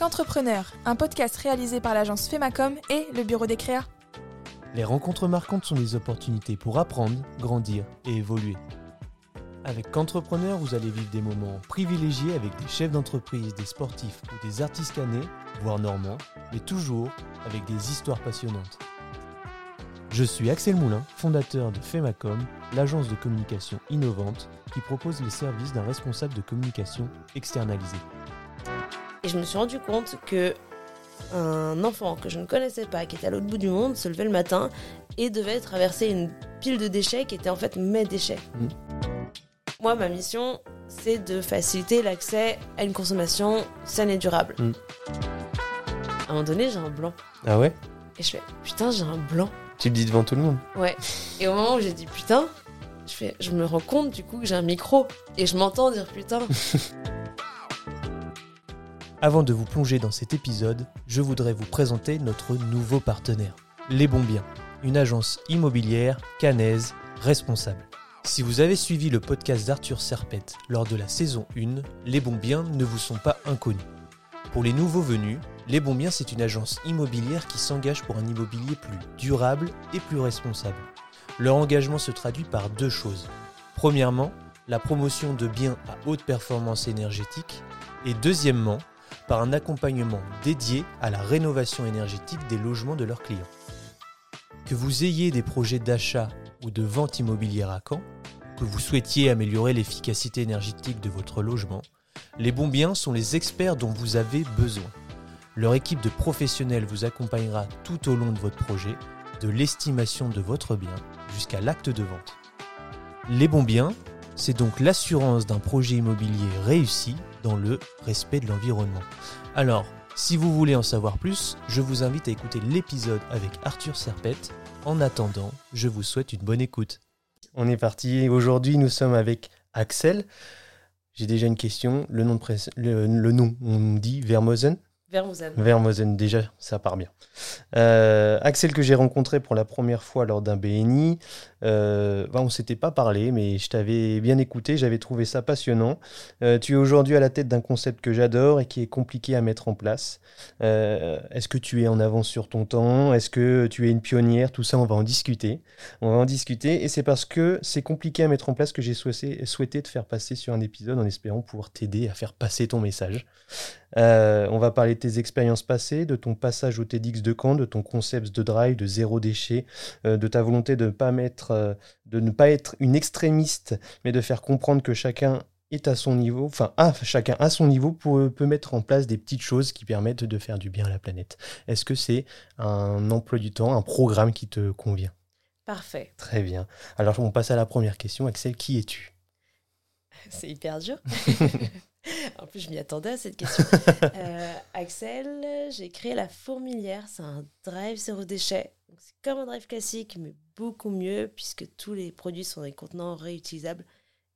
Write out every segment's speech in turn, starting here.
Qu'entrepreneur, un podcast réalisé par l'agence Femacom et le bureau des créas. Les rencontres marquantes sont des opportunités pour apprendre, grandir et évoluer. Avec Qu'entrepreneur, vous allez vivre des moments privilégiés avec des chefs d'entreprise, des sportifs ou des artistes canés, voire normands, mais toujours avec des histoires passionnantes. Je suis Axel Moulin, fondateur de Femacom, l'agence de communication innovante qui propose les services d'un responsable de communication externalisé. Et je me suis rendu compte que un enfant que je ne connaissais pas, qui était à l'autre bout du monde, se levait le matin et devait traverser une pile de déchets qui était en fait mes déchets. Mm. Moi, ma mission, c'est de faciliter l'accès à une consommation saine et durable. Mm. À un moment donné, j'ai un blanc. Ah ouais? Et je fais, putain, j'ai un blanc. Tu le dis devant tout le monde Ouais. Et au moment où j'ai dit putain, je, fais, je me rends compte du coup que j'ai un micro. Et je m'entends dire putain. Avant de vous plonger dans cet épisode, je voudrais vous présenter notre nouveau partenaire, Les Bons Biens, une agence immobilière canaise responsable. Si vous avez suivi le podcast d'Arthur Serpette lors de la saison 1, Les Bons Biens ne vous sont pas inconnus. Pour les nouveaux venus, Les Bons Biens c'est une agence immobilière qui s'engage pour un immobilier plus durable et plus responsable. Leur engagement se traduit par deux choses. Premièrement, la promotion de biens à haute performance énergétique et deuxièmement, par un accompagnement dédié à la rénovation énergétique des logements de leurs clients. Que vous ayez des projets d'achat ou de vente immobilière à Caen, que vous souhaitiez améliorer l'efficacité énergétique de votre logement, les bons biens sont les experts dont vous avez besoin. Leur équipe de professionnels vous accompagnera tout au long de votre projet, de l'estimation de votre bien jusqu'à l'acte de vente. Les bons biens, c'est donc l'assurance d'un projet immobilier réussi dans le respect de l'environnement. Alors, si vous voulez en savoir plus, je vous invite à écouter l'épisode avec Arthur Serpette. En attendant, je vous souhaite une bonne écoute. On est parti. Aujourd'hui, nous sommes avec Axel. J'ai déjà une question. Le nom, de presse- le, le nom on dit Vermosen? Vermouzen. Vermosen, déjà, ça part bien. Euh, Axel que j'ai rencontré pour la première fois lors d'un BNI, euh, on s'était pas parlé, mais je t'avais bien écouté, j'avais trouvé ça passionnant. Euh, tu es aujourd'hui à la tête d'un concept que j'adore et qui est compliqué à mettre en place. Euh, Est-ce que tu es en avance sur ton temps? Est-ce que tu es une pionnière? Tout ça, on va en discuter. On va en discuter, et c'est parce que c'est compliqué à mettre en place que j'ai souhaité, te faire passer sur un épisode en espérant pouvoir t'aider à faire passer ton message. On va parler de tes expériences passées, de ton passage au TEDx de Caen, de ton concept de drive, de zéro déchet, de ta volonté de ne pas mettre, euh, de ne pas être une extrémiste, mais de faire comprendre que chacun est à son niveau, enfin, ah, chacun à son niveau pour, peut mettre en place des petites choses qui permettent de faire du bien à la planète. Est-ce que c'est un emploi du temps, un programme qui te convient? Parfait. Très bien. Alors, on passe à la première question. Axel, qui es-tu? C'est hyper dur. en plus, je m'y attendais à cette question. Euh, Axel, j'ai créé la fourmilière. C'est un drive zéro déchet. C'est comme un drive classique, mais beaucoup mieux, puisque tous les produits sont des contenants réutilisables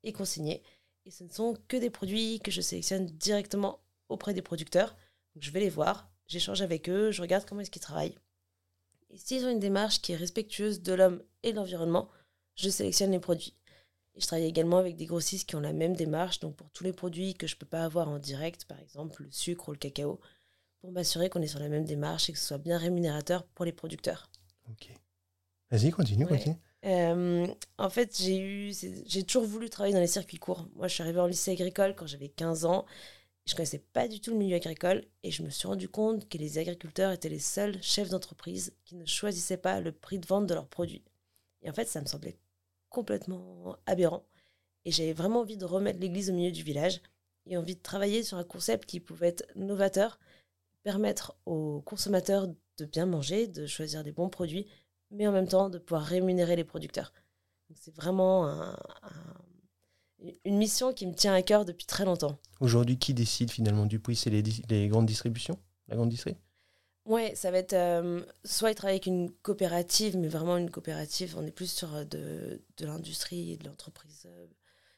et consignés. Et ce ne sont que des produits que je sélectionne directement auprès des producteurs. Je vais les voir, j'échange avec eux, je regarde comment est-ce qu'ils travaillent. Et s'ils ont une démarche qui est respectueuse de l'homme et de l'environnement, je sélectionne les produits. Et je travaille également avec des grossistes qui ont la même démarche, donc pour tous les produits que je ne peux pas avoir en direct, par exemple le sucre ou le cacao, pour m'assurer qu'on est sur la même démarche et que ce soit bien rémunérateur pour les producteurs. Ok. Vas-y, continue, Ouais. continue. Euh, en fait, j'ai eu, j'ai toujours voulu travailler dans les circuits courts. Moi, je suis arrivée en lycée agricole quand j'avais 15 ans. Je connaissais pas du tout le milieu agricole et je me suis rendu compte que les agriculteurs étaient les seuls chefs d'entreprise qui ne choisissaient pas le prix de vente de leurs produits. Et en fait, ça me semblait complètement aberrant. Et j'avais vraiment envie de remettre l'église au milieu du village et envie de travailler sur un concept qui pouvait être novateur, permettre aux consommateurs de bien manger, de choisir des bons produits, mais en même temps de pouvoir rémunérer les producteurs. C'est vraiment un- un- une mission qui me tient à cœur depuis très longtemps. Aujourd'hui, qui décide finalement du prix? C'est les, grandes distributions? La grande distrie Ouais, ça va être euh, soit ils travaillent avec une coopérative, mais vraiment une coopérative, on est plus sur euh, de, de l'industrie et de l'entreprise. euh.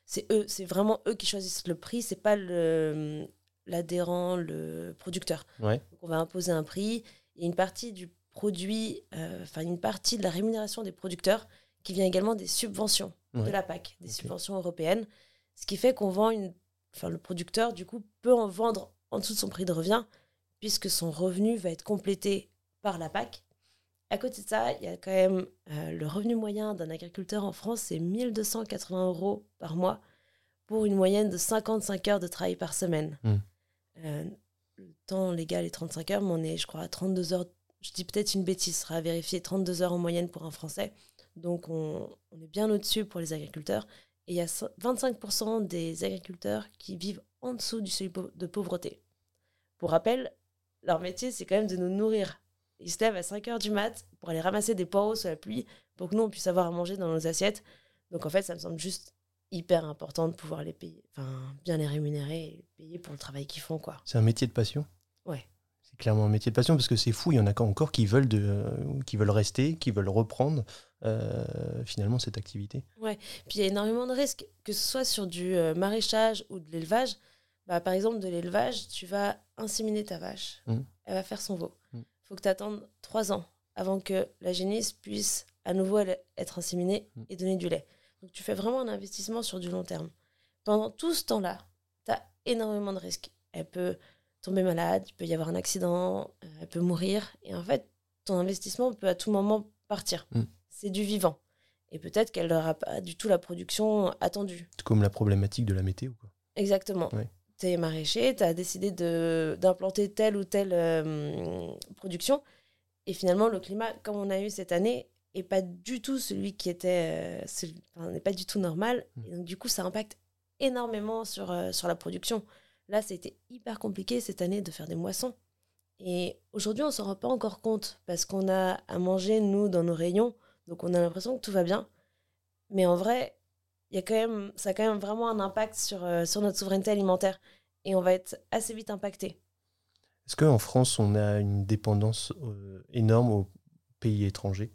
C'est eux, c'est vraiment eux qui choisissent le prix, c'est pas le l'adhérent, le producteur. Ouais. Donc on va imposer un prix et une partie du produit, euh, enfin une partie de la rémunération des producteurs qui vient également des subventions de la PAC, des subventions européennes, ce qui fait qu'on vend une, enfin le producteur du coup peut en vendre en dessous de son prix de revient puisque son revenu va être complété par la PAC. À côté de ça, il y a quand même euh, le revenu moyen d'un agriculteur en France, c'est 1280 euros par mois pour une moyenne de 55 heures de travail par semaine. Mm. Euh, le temps légal est 35 heures, mais on est, je crois, à 32 heures. Je dis peut-être une bêtise, sera à vérifier 32 heures en moyenne pour un Français. Donc on, on est bien au-dessus pour les agriculteurs. Et il y a 25% des agriculteurs qui vivent en dessous du seuil de pauvreté. Pour rappel, leur métier, c'est quand même de nous nourrir. Ils se lèvent à 5 heures du mat pour aller ramasser des poireaux sous la pluie pour que nous, on puisse avoir à manger dans nos assiettes. Donc en fait, ça me semble juste hyper important de pouvoir les payer, enfin bien les rémunérer et payer pour le travail qu'ils font, quoi. C'est un métier de passion Ouais. C'est clairement un métier de passion parce que c'est fou, il y en a encore qui veulent, de, qui veulent rester, qui veulent reprendre euh, finalement cette activité. Puis il y a énormément de risques, que ce soit sur du euh, maraîchage ou de l'élevage. Bah, par exemple, de l'élevage, tu vas inséminer ta vache. Mhm. Elle va faire son veau. Il Mhm. faut que tu attendes trois ans avant que la génisse puisse à nouveau être inséminée Mhm. et donner du lait. Donc tu fais vraiment un investissement sur du long terme. Pendant tout ce temps-là, tu as énormément de risques. Elle peut tomber malade, il peut y avoir un accident, euh, elle peut mourir. Et en fait, ton investissement peut à tout moment partir. Mhm. C'est du vivant. Et peut-être qu'elle n'aura pas du tout la production attendue. C'est comme la problématique de la météo. Quoi. Exactement. Ouais. Tu es maraîcher, tu as décidé d'implanter telle ou telle euh, production. Et finalement, le climat, comme on a eu cette année, est pas du tout celui qui était. euh, enfin, n'est pas du tout normal. Mm. Et donc, du coup, ça impacte énormément sur, euh, sur la production. Là, c'était hyper compliqué cette année de faire des moissons. Et aujourd'hui, on s'en rend pas encore compte parce qu'on a à manger, nous, dans nos rayons. Donc, on a l'impression que tout va bien. Mais en vrai, il y a quand même, ça a quand même vraiment un impact sur, euh, sur notre souveraineté alimentaire. Et on va être assez vite impacté. Est-ce qu'en France, on a une dépendance euh, énorme aux pays étrangers?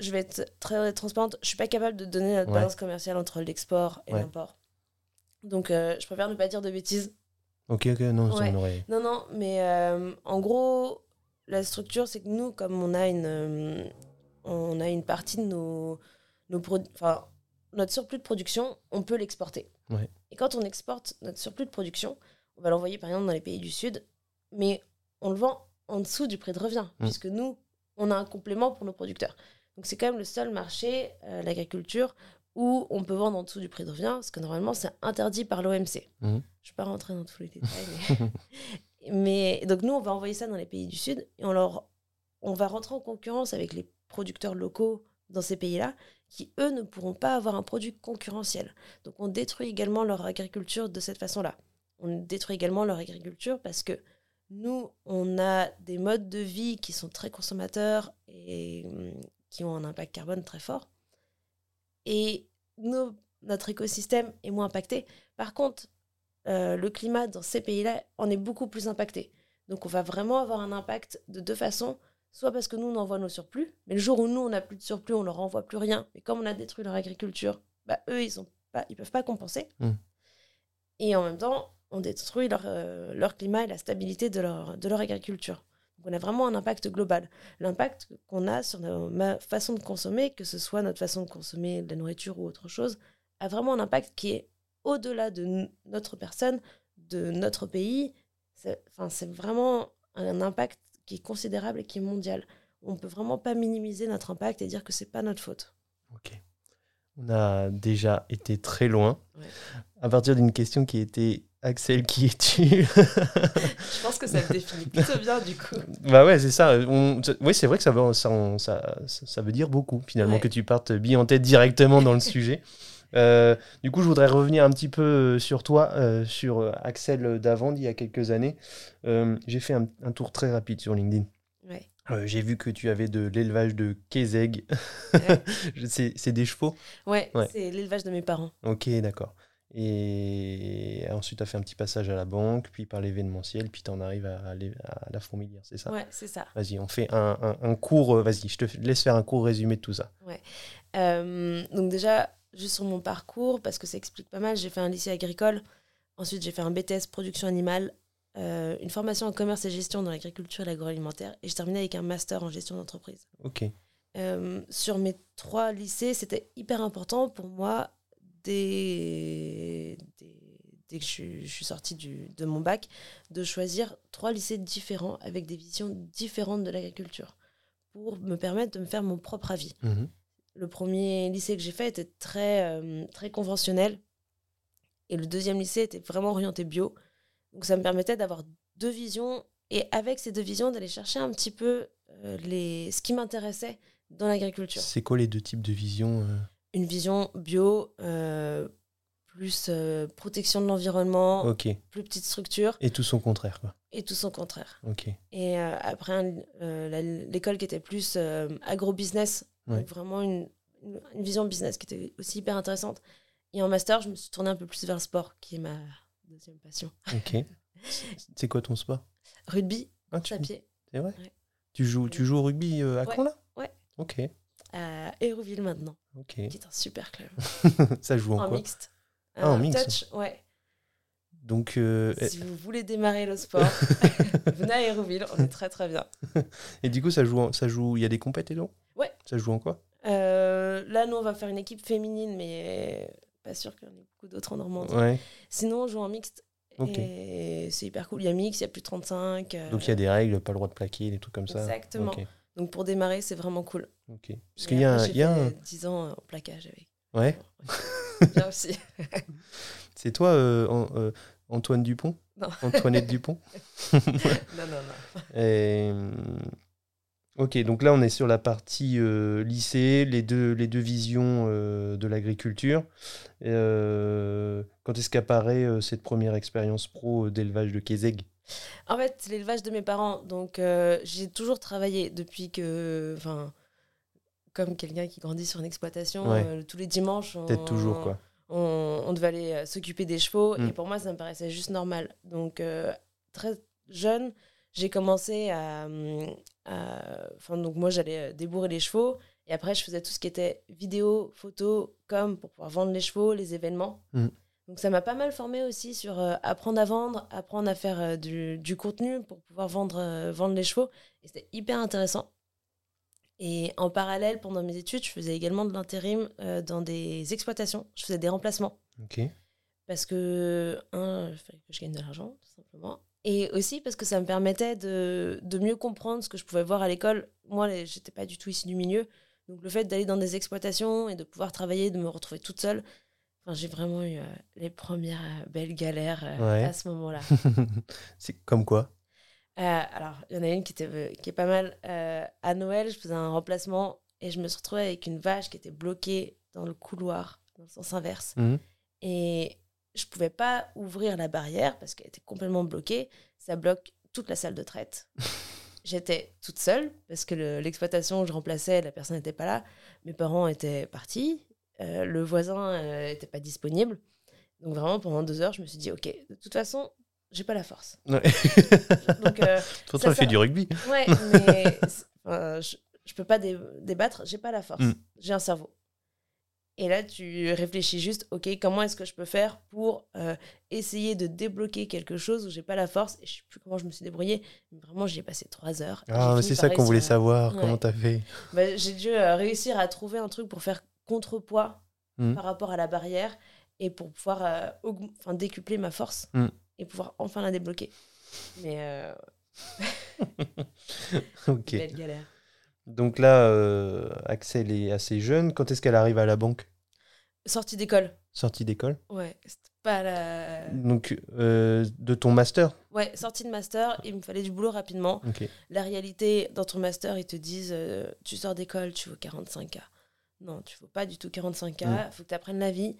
Je vais être très transparente. Je suis pas capable de donner Ouais. balance commerciale entre l'export et Ouais. l'import. Donc, euh, je préfère ne pas dire de bêtises. Ok, ok, non, Ouais. aurait. Non, non, mais euh, en gros, la structure, c'est que nous, comme on a une, euh, on a une partie de nos, nos enfin, notre surplus de production, on peut l'exporter. Et quand on exporte notre surplus de production, on va l'envoyer par exemple dans les pays du Sud, mais on le vend en dessous du prix de revient, Mm. puisque nous, on a un complément pour nos producteurs. Donc c'est quand même le seul marché, euh, l'agriculture, où on peut vendre en dessous du prix de revient, parce que normalement c'est interdit par l'OMC. Mhm. Je ne vais pas rentrer dans tous les détails. Mais... mais donc nous, on va envoyer ça dans les pays du Sud, et on, leur... on va rentrer en concurrence avec les producteurs locaux dans ces pays-là, qui, eux, ne pourront pas avoir un produit concurrentiel. Donc on détruit également leur agriculture de cette façon-là. On détruit également leur agriculture parce que nous, on a des modes de vie qui sont très consommateurs et qui ont un impact carbone très fort. Et nos- notre écosystème est moins impacté. Par contre, euh, le climat dans ces pays-là en est beaucoup plus impacté. Donc on va vraiment avoir un impact de deux façons. Soit parce que nous, on envoie nos surplus, mais le jour où nous, on n'a plus de surplus, on leur envoie plus rien. Mais comme on a détruit leur agriculture, bah, eux, ils ne peuvent pas compenser. Mm. Et en même temps, on détruit leur, euh, leur climat et la stabilité de leur, de leur agriculture. Donc on a vraiment un impact global. L'impact qu'on a sur ma façon de consommer, que ce soit notre façon de consommer de la nourriture ou autre chose, a vraiment un impact qui est au-delà de notre personne, de notre pays. C'est enfin, c'est vraiment un impact qui est considérable et qui est mondial. On peut vraiment pas minimiser notre impact et dire que c'est pas notre faute. Ok. On a déjà été très loin. Ouais. À partir d'une question qui était Axel, qui es-tu Je pense que ça me définit plutôt bien du coup. Bah ouais, c'est ça. On- Oui, c'est vrai que ça veut, ça, on- ça, ça- ça veut dire beaucoup, finalement, Ouais. que tu partes bien en tête directement dans le sujet. Euh, du coup, je voudrais revenir un petit peu euh, sur toi, euh, sur Axel d'avant, d'il y a quelques années. Euh, J'ai fait un, un tour très rapide sur LinkedIn. Ouais. Euh, J'ai vu que tu avais de l'élevage de Kézeg. Ouais. c'est des chevaux? Ouais, Ouais. c'est l'élevage de mes parents. Ok, d'accord. Et ensuite, tu as fait un petit passage à la banque, puis par l'événementiel, puis tu en arrives à, aller à la fourmilière, c'est ça? Ouais, c'est ça. Vas-y, on fait un, un- un court. euh, Vas-y, je te laisse faire un court résumé de tout ça. Euh, donc déjà, juste sur mon parcours, parce que ça explique pas mal, j'ai fait un lycée agricole, ensuite j'ai fait un BTS production animale, euh, une formation en commerce et gestion dans l'agriculture et l'agroalimentaire, et j'ai terminé avec un master en gestion d'entreprise. Ok. Euh, sur mes trois lycées, c'était hyper important pour moi dès que je, je suis sortie du, de mon bac, de choisir trois lycées différents avec des visions différentes de l'agriculture pour me permettre de me faire mon propre avis. Mhm. Le premier lycée que j'ai fait était très, euh, très conventionnel et le deuxième lycée était vraiment orienté bio. Donc ça me permettait d'avoir deux visions et avec ces deux visions d'aller chercher un petit peu euh, les, ce qui m'intéressait dans l'agriculture. C'est quoi les deux types de visions euh? Une vision bio, euh, plus euh, protection de l'environnement, plus petite structure Et tout son contraire, quoi. et tout son contraire. Ok. Et euh, après, l'école qui était plus agro-business, Ouais. vraiment une, vision business qui était aussi hyper intéressante. Et en master, je me suis tournée un peu plus vers le sport, qui est ma deuxième passion. Ok. C'est quoi ton sport? Rugby, ah, tu... à pied, C'est vrai? Ouais. tu, joues, tu joues au rugby à Ouais. Caen, là? Ouais. Ok. À Hérouville maintenant, Ok. qui est un super club. Ça joue en, en quoi mixte. Ah, en mixte. Touch, ouais. Donc, euh, Si vous voulez démarrer le sport, venez à Hérouville, on est très très bien. et du coup, ça joue, en- ça joue. Il y a des compétitions Ouais. Ça joue en quoi? Euh, là, nous, on va faire une équipe féminine, mais pas sûr qu'il y en ait beaucoup d'autres en Normandie. Ouais. Sinon, on joue en mixte. Et c'est hyper cool. Il y a mix, il y a plus de 35. euh, Donc il y a des règles, pas le droit de plaquer, des trucs comme ça. Exactement. Donc pour démarrer, c'est vraiment cool. Ok. Parce qu'il y a, un- y a fait un. 10 ans en plaquage avec. Ouais. Bien aussi. C'est toi, euh, euh, Antoine Dupont Non. Antoinette Dupont non, non, non. Et, Ok, donc là on est sur la partie euh, lycée, les deux, les deux visions de l'agriculture. Quand est-ce qu'apparaît cette première expérience pro d'élevage de Kézeg? En fait, c'est l'élevage de mes parents. Donc, j'ai toujours travaillé depuis que. Enfin, comme quelqu'un qui grandit sur une exploitation, Ouais. euh, tous les dimanches. On, Peut-être toujours quoi. On, on devait aller euh, s'occuper des chevaux. Mm. Et pour moi, ça me paraissait juste normal. Donc, euh, très jeune, j'ai commencé à. à- Enfin, donc, moi, j'allais débourrer les chevaux. Et après, je faisais tout ce qui était vidéo, photo, comme pour pouvoir vendre les chevaux, les événements. Mm. Donc ça m'a pas mal formé aussi sur euh, apprendre à vendre, apprendre à faire du, du contenu pour pouvoir vendre, vendre les chevaux. Et c'était hyper intéressant. Et en parallèle, pendant mes études, je faisais également de l'intérim euh, dans des exploitations. Je faisais des remplacements. Ok. Parce que, un, il fallait que je gagne de l'argent, tout simplement. Et aussi parce que ça me permettait de, de mieux comprendre ce que je pouvais voir à l'école. Moi, j'étais pas du tout issue du milieu. Donc le fait d'aller dans des exploitations et de pouvoir travailler, de me retrouver toute seule, enfin, j'ai vraiment eu euh, les premières euh, belles galères euh, Ouais. à ce moment-là. C'est comme quoi? Euh, alors, il y en a une qui, était, euh, qui est pas mal. Euh, à Noël, je faisais un remplacement et je me suis retrouvée avec une vache qui était bloquée dans le couloir, dans le sens inverse. Mhm. Et je pouvais pas ouvrir la barrière parce qu'elle était complètement bloquée. Ça bloque toute la salle de traite. J'étais toute seule parce que le- l'exploitation où je remplaçais, la personne n'était pas là. Mes parents étaient partis. euh, le voisin n'était pas disponible. Donc vraiment, pendant deux heures, je me suis dit, OK, de toute façon, j'ai pas la force. Ouais. Donc, euh, Pourtant, elle ça- fait du rugby. Ouais, mais je, je peux pas dé- débattre, j'ai pas la force. Mm. J'ai un cerveau. Et là, tu réfléchis juste, ok, comment est-ce que je peux faire pour euh, essayer de débloquer quelque chose où j'ai pas la force et je sais plus comment je me suis débrouillée. Mais vraiment, j'y ai passé trois heures. Ah, c'est ça qu'on voulait savoir. Ouais. Comment t'as fait Bah, j'ai dû euh, réussir à trouver un truc pour faire contrepoids Mm. par rapport à la barrière et pour pouvoir euh, décupler ma force Mm. Et pouvoir enfin la débloquer. Mais euh, Ok. belle galère. Donc là, euh, Axel est assez jeune. Quand est-ce qu'elle arrive à la banque? Sortie d'école. Sortie d'école Ouais, c'était pas la. Donc, euh, de ton master? Ouais, sortie de master, il me fallait du boulot rapidement. La réalité, dans ton master, ils te disent euh, tu sors d'école, tu vaux 45K. Non, tu vaux pas du tout 45K, il Mm. faut que tu apprennes la vie.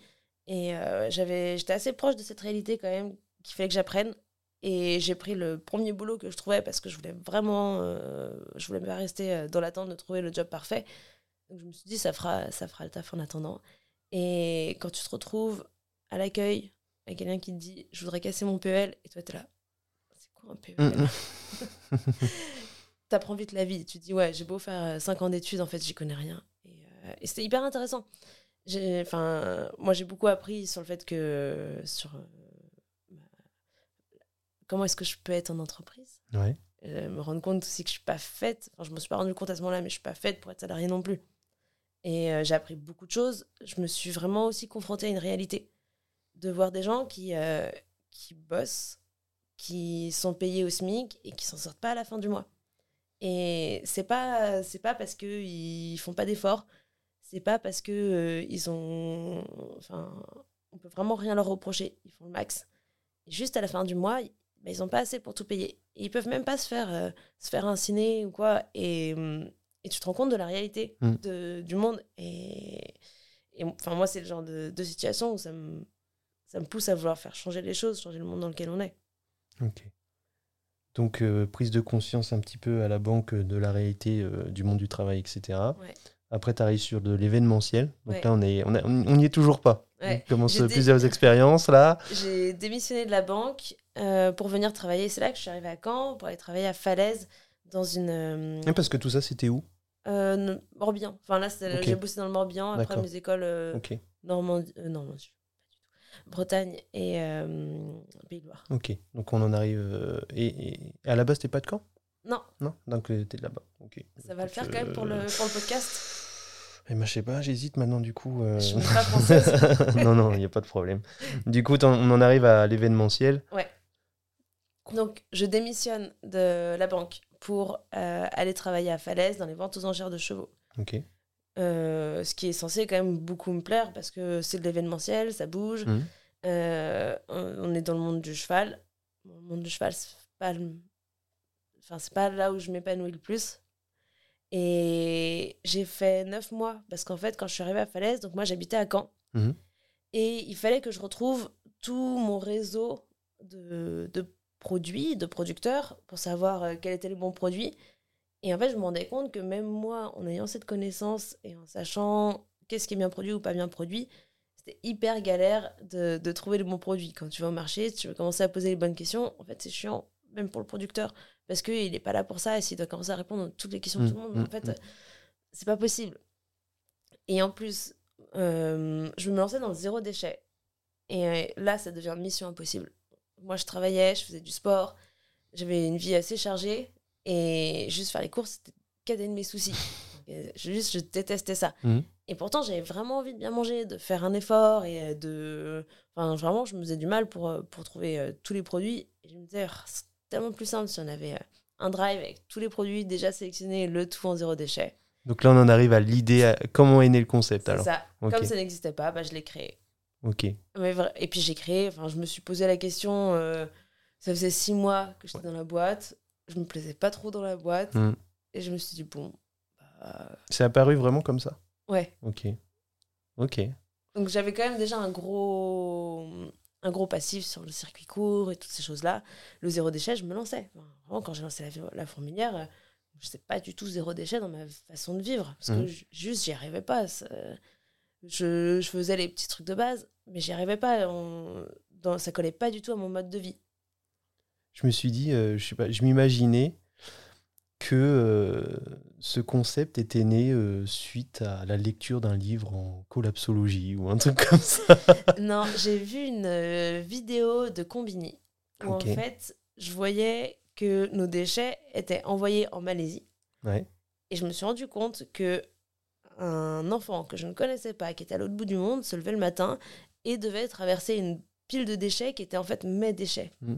Et j'avais, j'étais assez proche de cette réalité quand même, qu'il fallait que j'apprenne. Et j'ai pris le premier boulot que je trouvais parce que je voulais vraiment, euh, je voulais pas rester euh, dans l'attente de trouver le job parfait. Donc je me suis dit, ça fera, ça fera le taf en attendant. Et quand tu te retrouves à l'accueil avec quelqu'un qui te dit, je voudrais casser mon PEL, et toi, tu es là, c'est quoi un PEL Mm, T'apprends vite la vie. Tu te dis, ouais, j'ai beau faire 5 ans d'études, en fait, j'y connais rien. Et, euh, et c'était hyper intéressant. Enfin, moi, j'ai beaucoup appris sur le fait que. sur euh, Comment est-ce que je peux être en entreprise Ouais. euh, me rendre compte aussi que je suis pas faite. Enfin, je me suis pas rendu compte à ce moment-là, mais je suis pas faite pour être salariée non plus. Et euh, j'ai appris beaucoup de choses. Je me suis vraiment aussi confrontée à une réalité de voir des gens qui, euh, qui bossent, qui sont payés au SMIC et qui s'en sortent pas à la fin du mois. Et c'est pas c'est pas parce que ils font pas d'efforts, c'est pas parce que euh, ils ont enfin on peut vraiment rien leur reprocher, ils font le max. Et juste à la fin du mois, bah, ils ont pas assez pour tout payer. Ils peuvent même pas se faire euh, se faire un ciné ou quoi et, hum, et tu te rends compte de la réalité Mm. de, du monde et, et enfin moi c'est le genre de, de situation où ça me ça me pousse à vouloir faire changer les choses, changer le monde dans lequel on est. Ok. Donc, euh, prise de conscience un petit peu à la banque de la réalité euh, du monde du travail, etc. Ouais. Après, tu arrives sur de l'événementiel. Donc Ouais. là, on est, on, a- on y est toujours pas. Ouais. Commence plusieurs expériences là. J'ai démissionné de la banque euh, pour venir travailler. C'est là que je suis arrivée à Caen pour aller travailler à Falaise dans une. euh, Et parce que tout ça, c'était où? Euh, Morbihan. Enfin là, j'ai bossé dans le Morbihan après mes écoles euh, Ok. Normandie. Bretagne et Pays de Loire. Ok. Donc, on en arrive. et, et- à la base, t'es pas de Caen? Non, Non? Donc, t'es de là-bas. Ok. ça va le faire quand même pour le, pour le podcast? Eh ben, je sais pas, j'hésite maintenant du coup. euh. Je suis pas française. non, non, il n'y a pas de problème. Du coup, on en arrive à l'événementiel. Donc, je démissionne de la banque pour euh, aller travailler à Falaise dans les ventes aux enchères de chevaux. Ok. Euh, ce qui est censé quand même beaucoup me plaire parce que c'est de l'événementiel, ça bouge. Euh, on est dans le monde du cheval. Le monde du cheval, c'est pas, le- enfin, c'est pas là où je m'épanouis le plus. Et j'ai fait neuf mois parce qu'en fait, quand je suis arrivée à Falaise, donc moi j'habitais à Caen. Mhm. Et il fallait que je retrouve tout mon réseau de, de produits, de producteurs, pour savoir euh, quel était le bon produit. Et en fait, je me rendais compte que même moi, en ayant cette connaissance et en sachant qu'est-ce qui est bien produit ou pas bien produit, c'était hyper galère de, de trouver le bon produit. Quand tu vas au marché, tu veux commencer à poser les bonnes questions, en fait, c'est chiant, même pour le producteur, parce qu'il n'est pas là pour ça, et s'il doit commencer à répondre à toutes les questions de tout le monde, Mm, en fait, mm. c'est pas possible. Et en plus, euh, je me lançais dans le zéro déchet. Et euh, là, ça devient mission impossible. Moi, je travaillais, je faisais du sport, j'avais une vie assez chargée, et juste faire les courses, c'était cadet de mes soucis. Et juste, je détestais ça. Et pourtant, j'avais vraiment envie de bien manger, de faire un effort, et euh, de... Enfin, vraiment, je me faisais du mal pour, euh, pour trouver euh, tous les produits. Et je me disais, c'est tellement plus simple si on avait euh, un drive avec tous les produits déjà sélectionnés, le tout en zéro déchet. Donc là, on en arrive à l'idée. à- Comment est né le concept alors ça. Comme ça n'existait pas, bah, je l'ai créé. Ok. Mais Et puis j'ai créé, enfin, je me suis posé la question, euh, ça faisait six mois que j'étais dans la boîte, je me plaisais pas trop dans la boîte, Mhm. et je me suis dit, bon, bah, C'est apparu vraiment comme ça? Ouais. Ok. Ok. Donc j'avais quand même déjà un gros, un gros passif sur le circuit court et toutes ces choses-là. Le zéro déchet, je me lançais. Enfin, vraiment, quand j'ai lancé la, la fourmilière, euh, je sais pas du tout zéro déchet dans ma façon de vivre. Parce que ju- juste, j'y arrivais pas. Je, je faisais les petits trucs de base, mais j'y arrivais pas. On, dans, ça collait pas du tout à mon mode de vie. Je me suis dit, euh, je sais pas, je m'imaginais que euh, ce concept était né euh, suite à la lecture d'un livre en collapsologie ou un truc comme ça. non, j'ai vu une euh, vidéo de Combini où en fait, je voyais que nos déchets étaient envoyés en Malaisie. Ouais. Et je me suis rendu compte que un enfant que je ne connaissais pas, qui était à l'autre bout du monde, se levait le matin et devait traverser une pile de déchets qui était en fait mes déchets. Mm.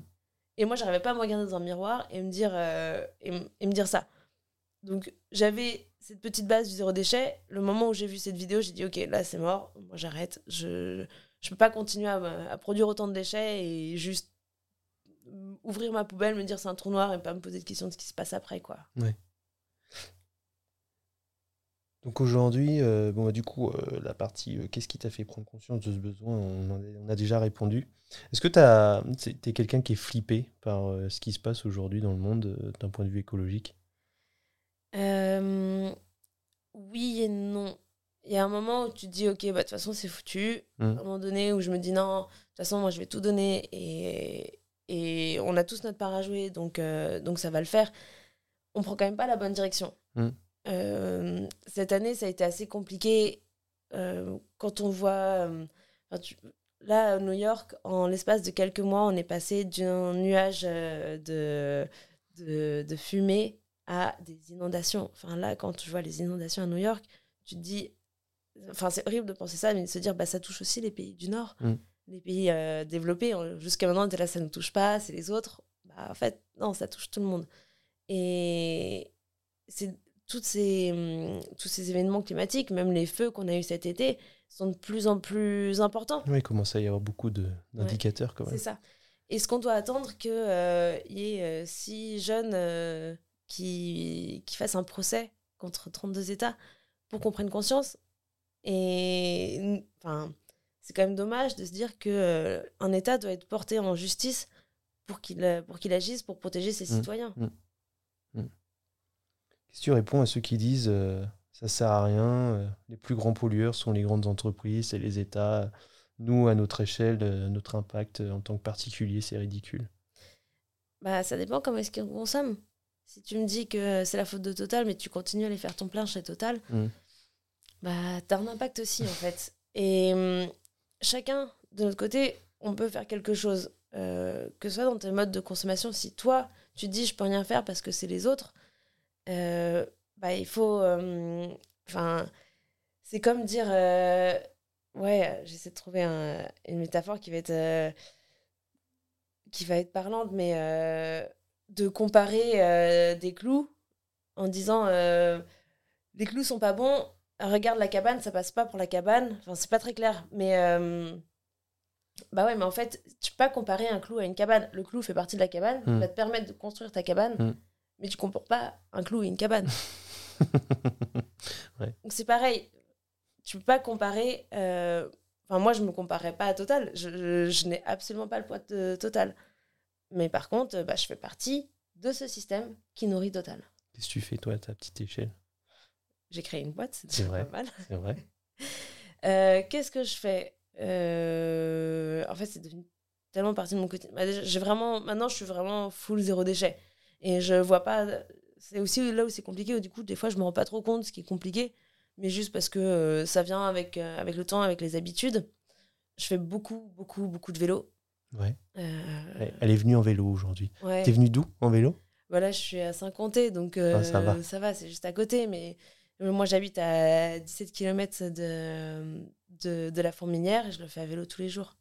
Et moi, j'arrivais pas à me regarder dans un miroir et me dire, euh, et, ça. Donc, j'avais cette petite base du zéro déchet. Le moment où j'ai vu cette vidéo, j'ai dit, OK, là, c'est mort. Moi, j'arrête. Je je peux pas continuer à, produire autant de déchets et juste ouvrir ma poubelle, me dire c'est un trou noir et pas me poser de questions de ce qui se passe après, quoi. Donc aujourd'hui, euh, bon, bah, du coup, euh, la partie euh, qu'est-ce qui t'a fait prendre conscience de ce besoin, on, a, on a déjà répondu. Est-ce que tu es quelqu'un qui est flippé par ce qui se passe aujourd'hui dans le monde d'un point de vue écologique? Oui et non. Il y a un moment où tu te dis, ok, bah, de toute façon, c'est foutu. Mm. À un moment donné où je me dis, non, de toute façon, moi, je vais tout donner et, et on a tous notre part à jouer, donc, donc ça va le faire. On prend quand même pas la bonne direction. Mm. Euh, cette année, ça a été assez compliqué euh, quand on voit. euh, enfin, tu- là, à New York, en l'espace de quelques mois, on est passé d'un nuage de, de, de fumée à des inondations. Enfin, là, quand tu vois les inondations à New York, tu te dis. Enfin, c'est horrible de penser ça, mais de se dire, bah, ça touche aussi les pays du Nord. Mm. les pays euh, développés, jusqu'à maintenant, on était là, ça ne nous touche pas, c'est les autres. Bah, en fait, non, ça touche tout le monde. Et c'est toutes ces, hum, tous ces événements climatiques, même les feux qu'on a eu cet été, sont de plus en plus importants. Oui, il commence à y avoir beaucoup d'indicateurs quand même. C'est ça. Est-ce qu'on doit attendre qu'il y ait euh, six jeunes euh, qui, qui fassent un procès contre 32 États pour qu'on prenne conscience Et enfin, c'est quand même dommage de se dire que euh, un État doit être porté en justice pour qu'il euh, pour qu'il agisse pour protéger ses Mm. citoyens. Qu'est-ce que tu réponds à ceux qui disent euh, ça sert à rien, euh, les plus grands pollueurs sont les grandes entreprises, c'est les États. Nous, à notre échelle, euh, notre impact euh, en tant que particulier, c'est ridicule. Bah, ça dépend comment est-ce qu'on consomme. Si tu me dis que c'est la faute de Total, mais tu continues à aller faire ton plein chez Total, Mm. bah, t'as un impact aussi, en fait. Et hum, chacun, de notre côté, on peut faire quelque chose. Euh, que ce soit dans tes modes de consommation, si toi, tu te dis je peux rien faire parce que c'est les autres, bah, il faut. hum, Enfin, c'est comme dire. euh, ouais, j'essaie de trouver un- une métaphore qui va être. euh, qui va être parlante, mais euh, de comparer euh, des clous en disant euh, les clous sont pas bons, regarde la cabane, ça passe pas pour la cabane. Enfin, c'est pas très clair, mais euh, bah ouais, mais en fait, tu peux pas comparer un clou à une cabane. Le clou fait partie de la cabane, Mm. va te permettre de construire ta cabane, Mm. Mais tu compares pas un clou et une cabane. Ouais. Donc c'est pareil, tu peux pas comparer. euh, Enfin, moi, je me comparais pas à Total. Je, je- je n'ai absolument pas le poids de Total. Mais par contre, bah, je fais partie de ce système qui nourrit Total. Qu'est-ce que tu fais, toi, à ta petite échelle? J'ai créé une boîte, c'est déjà vrai. pas mal. C'est vrai Euh, Qu'est-ce que je fais? Euh, En fait, c'est devenu tellement partie de mon quotidien. Bah, j'ai vraiment, maintenant, je suis vraiment full zéro déchet. Et je vois pas. C'est aussi là où c'est compliqué, où du coup, des fois, je me rends pas trop compte de ce qui est compliqué. Mais juste parce que euh, ça vient avec, euh, avec le temps, avec les habitudes. Je fais beaucoup, beaucoup, beaucoup de vélo. Ouais. Euh, Elle- est venue en vélo aujourd'hui. ouais. T'es venue d'où en vélo? Voilà, je suis à Saint-Comté, donc Ah, ça va. c'est juste à côté. Mais mais moi, j'habite à 17 km de, de, de la Fourmilière et je le fais à vélo tous les jours.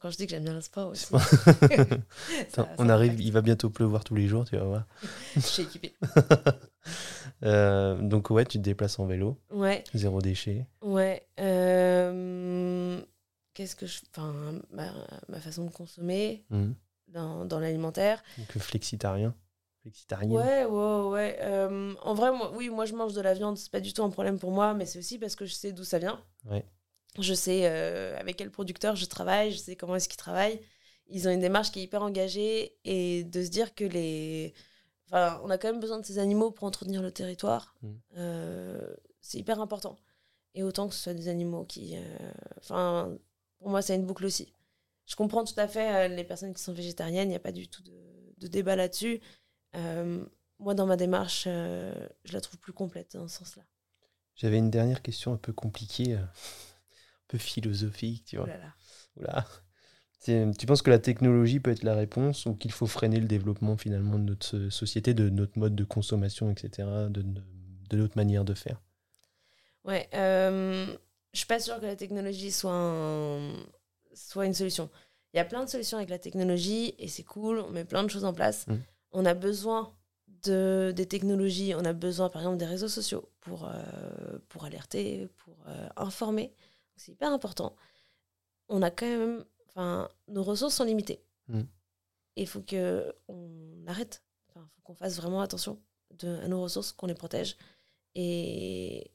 Quand je dis que j'aime bien le sport aussi, Attends, on arrive, il va bientôt pleuvoir tous les jours, tu vas voir. je suis équipée. Euh, donc ouais, tu te déplaces en vélo, Ouais, zéro déchet. ouais. euh, Qu'est-ce que je. Enfin, ma, ma façon de consommer Mhm. dans, dans l'alimentaire. Donc flexitarien. Flexitarien. Ouais, ouais, ouais. Euh, en vrai, moi, oui, moi je mange de la viande, c'est pas du tout un problème pour moi, mais c'est aussi parce que je sais d'où ça vient. Ouais. Je sais euh, avec quel producteur je travaille, je sais comment est-ce qu'ils travaillent. Ils ont une démarche qui est hyper engagée et de se dire que les. Enfin, on a quand même besoin de ces animaux pour entretenir le territoire. Mm. Euh, c'est hyper important. Et autant que ce soit des animaux qui. euh, Enfin, pour moi, c'est une boucle aussi. Je comprends tout à fait euh, les personnes qui sont végétariennes, il n'y a pas du tout de, de débat là-dessus. Euh, moi, dans ma démarche, euh, je la trouve plus complète dans ce sens-là. J'avais une dernière question un peu compliquée, peu philosophique, tu Oh vois. là là. Oula. Tu penses que la technologie peut être la réponse ou qu'il faut freiner le développement finalement de notre so- société, de notre mode de consommation, etc., de, de- notre manière de faire? Ouais, euh, je suis pas sûre que la technologie soit, un- soit une solution. Il y a plein de solutions avec la technologie et c'est cool, on met plein de choses en place. Mm. On a besoin de, des technologies, on a besoin par exemple des réseaux sociaux pour, euh, pour alerter, pour euh, informer. C'est hyper important. On a quand même, enfin, nos ressources sont limitées. Mm. Et il faut que on arrête, enfin, faut qu'on fasse vraiment attention de, à nos ressources, qu'on les protège. Et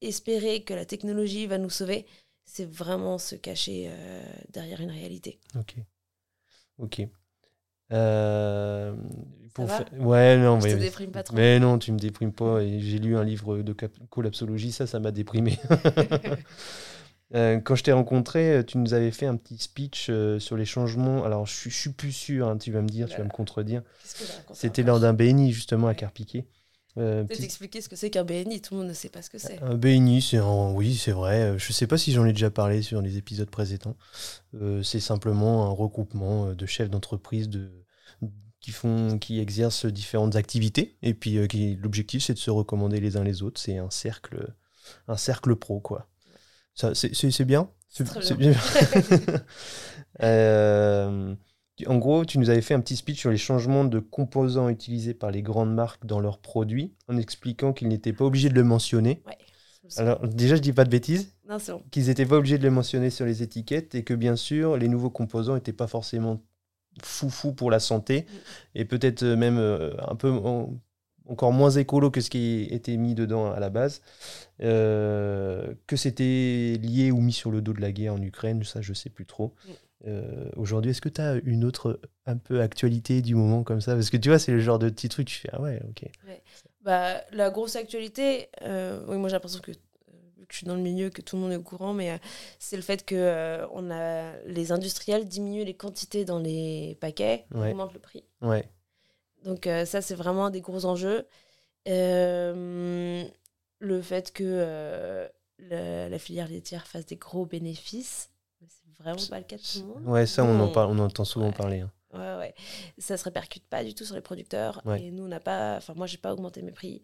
espérer que la technologie va nous sauver, c'est vraiment se cacher euh, derrière une réalité. Ok. Ok. Euh, pour va faire- Ouais, non, Je mais, te déprime pas trop. mais non, tu me déprimes pas. Et J'ai lu un livre de collapsologie, ça, ça m'a déprimé. Euh, quand je t'ai rencontré, euh, tu nous avais fait un petit speech euh, sur les changements. Alors, je je suis plus sûr, hein, tu vas me dire, tu vas me contredire. C'était lors d'un BNI, justement, à. Carpiquet. Euh, Peut-être petit- expliquer ce que c'est qu'un BNI, tout le monde ne sait pas ce que c'est. Un BNI, c'est un... oui, c'est vrai. Je sais pas si j'en ai déjà parlé sur les épisodes précédents. C'est simplement un regroupement de chefs d'entreprise de... qui font, qui exercent différentes activités. Et puis, qui... l'objectif, c'est de se recommander les uns les autres. C'est un cercle, un cercle pro, quoi. C'est, bien. C'est bien. Euh, en gros, tu nous avais fait un petit speech sur les changements de composants utilisés par les grandes marques dans leurs produits, en expliquant qu'ils n'étaient pas obligés de le mentionner. Ouais. Alors, déjà, je dis pas de bêtises, Non, c'est bon. qu'ils n'étaient pas obligés de le mentionner sur les étiquettes et que, bien sûr, les nouveaux composants n'étaient pas forcément foufou pour la santé Mm. et peut-être euh, même euh, un peu en- encore moins écolo que ce qui était mis dedans à la base, Euh, que c'était lié ou mis sur le dos de la guerre en Ukraine, ça je sais plus trop. Euh, Aujourd'hui, est-ce que tu as une autre un peu actualité du moment comme ça? Parce que tu vois, c'est le genre de petit truc, tu fais ah ouais, ok. Bah, la grosse actualité, euh, oui, moi j'ai l'impression que, je suis dans le milieu, que tout le monde est au courant, mais euh, c'est le fait que euh, on a, les industriels diminuent les quantités dans les paquets, Ouais. augmentent le prix. Ouais, Donc euh, ça, c'est vraiment un des gros enjeux. Euh, le fait que euh, la, filière laitière fasse des gros bénéfices, c'est vraiment pas le cas de tout le monde. ouais ça on en, parle, on en entend souvent Ouais. parler. hein. Ouais, ouais. Ça se répercute pas du tout sur les producteurs. Ouais. Et nous, on n'a pas. Enfin, moi, j'ai pas augmenté mes prix.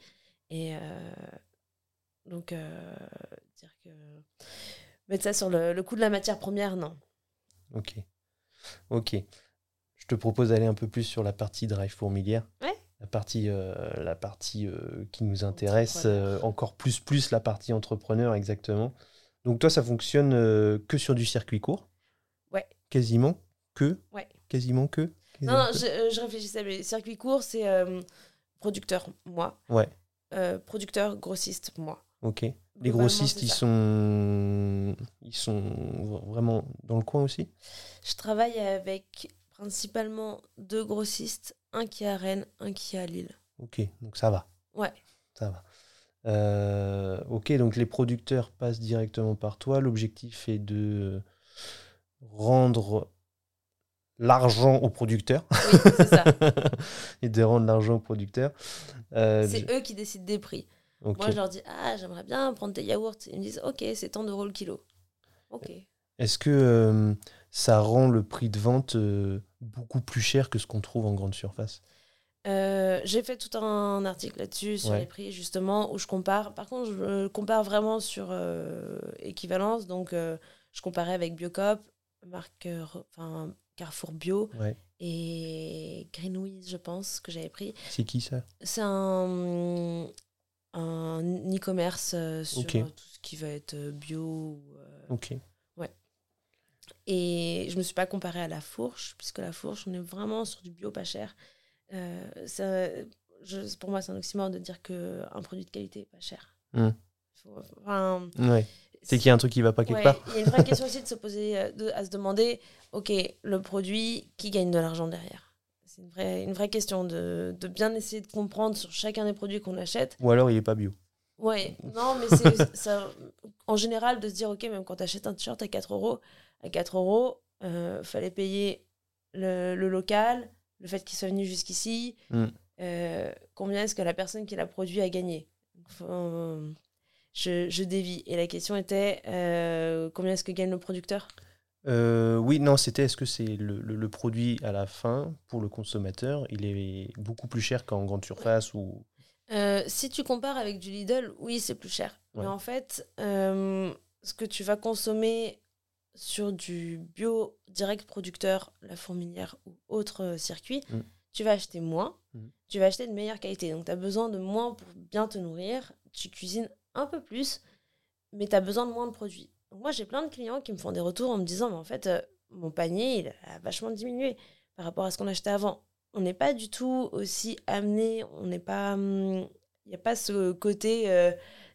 Et euh, donc, euh, dire que. Mettre ça sur le, le coût de la matière première, non. Ok. Ok. Je te propose d'aller un peu plus sur la partie drive fourmilière. Ouais. La partie, euh, la partie euh, qui nous intéresse, euh, encore plus, plus la partie entrepreneur, exactement. Donc, toi, ça fonctionne que sur du circuit court Ouais. Quasiment que Ouais. Quasiment que Non, Quasiment non, que je, je réfléchissais, mais circuit court, c'est producteur, moi. Ouais. Producteur, grossiste, moi. Ok. Les grossistes, ils ça. sont... ils sont vraiment dans le coin aussi? Je travaille avec principalement deux grossistes, un qui est à Rennes, un qui est à Lille. Ok, donc ça va. Ouais. Ça va. Euh, ok, donc les producteurs passent directement par toi. L'objectif est de rendre l'argent aux producteurs Oui, c'est ça. et de rendre l'argent aux producteurs. Euh, C'est eux qui décident des prix. Moi, je leur dis Ah, j'aimerais bien prendre des yaourts. Ils me disent Ok, c'est tant d'euros le kilo. Ok. Est-ce que euh, ça rend le prix de vente euh, beaucoup plus cher que ce qu'on trouve en grande surface Euh, J'ai fait tout un article là-dessus, sur Ouais. les prix, justement, où je compare. Par contre, je compare vraiment sur euh, équivalence. Donc, euh, je comparais avec Biocop, marque, enfin, Carrefour Bio Ouais. et Greenwiz, je pense, que j'avais pris. C'est qui ça? C'est un, un e-commerce sur tout ce qui va être bio. Ok. Et je me suis pas comparée à la fourche, puisque la fourche, on est vraiment sur du bio pas cher. Euh, ça- je- pour moi, c'est un oxymore de dire qu'un produit de qualité est pas cher. Enfin, Ouais. C'est qu'il y a un truc qui va pas quelque ouais, part Il y a une vraie question aussi de se poser, euh, de- à se demander, ok, le produit, qui gagne de l'argent derrière? C'est une vraie, une vraie question de, de bien essayer de comprendre sur chacun des produits qu'on achète. Ou alors il est pas bio. Ouais, non, mais c'est en général de se dire, ok, même quand tu achètes un t-shirt à 4 euros, à 4 euros, euh, fallait payer le, le local, le fait qu'il soit venu jusqu'ici, Mm. euh, combien est-ce que la personne qui l'a produit a gagné? Enfin, je, je dévie. Et la question était, euh, combien est-ce que gagne le producteur? Euh, oui, non, c'était est-ce que c'est le, le- le produit à la fin pour le consommateur, il est beaucoup plus cher qu'en grande surface ou Euh, si tu compares avec du Lidl, oui, c'est plus cher. Ouais. Mais en fait, euh, ce que tu vas consommer sur du bio direct producteur, la fourmilière ou autre euh, circuit, Mm. tu vas acheter moins, Mm. tu vas acheter de meilleure qualité. Donc, tu as besoin de moins pour bien te nourrir. Tu cuisines un peu plus, mais tu as besoin de moins de produits. Donc, moi, j'ai plein de clients qui me font des retours en me disant, mais en fait, euh, mon panier, il a vachement diminué par rapport à ce qu'on achetait avant. On n'est pas du tout aussi amené, on n'est pas... hum, Il n'y a pas ce côté, euh,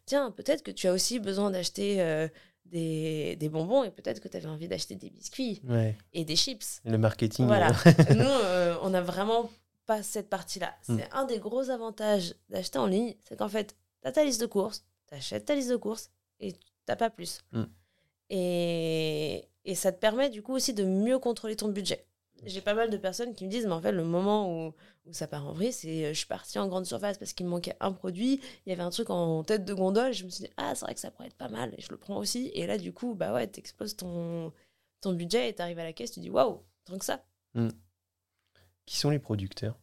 tiens, peut-être que tu as aussi besoin d'acheter euh, des, des bonbons et peut-être que tu avais envie d'acheter des biscuits ouais, et des chips. le marketing. Voilà. euh, Nous, euh, on n'a vraiment pas cette partie-là. Mm. C'est un des gros avantages d'acheter en ligne, c'est qu'en fait, tu as ta liste de courses, tu achètes ta liste de courses et tu n'as pas plus. Mm. Et, et ça te permet du coup aussi de mieux contrôler ton budget. J'ai pas mal de personnes qui me disent, mais en fait, le moment où, où ça part en vrille, c'est euh, je suis partie en grande surface parce qu'il me manquait un produit, il y avait un truc en tête de gondole, je me suis dit, ah, c'est vrai que ça pourrait être pas mal, et je le prends aussi. Et là, du coup, bah ouais, t'exploses ton, ton budget et t'arrives à la caisse, tu dis, waouh, tant que ça. Qui sont les producteurs?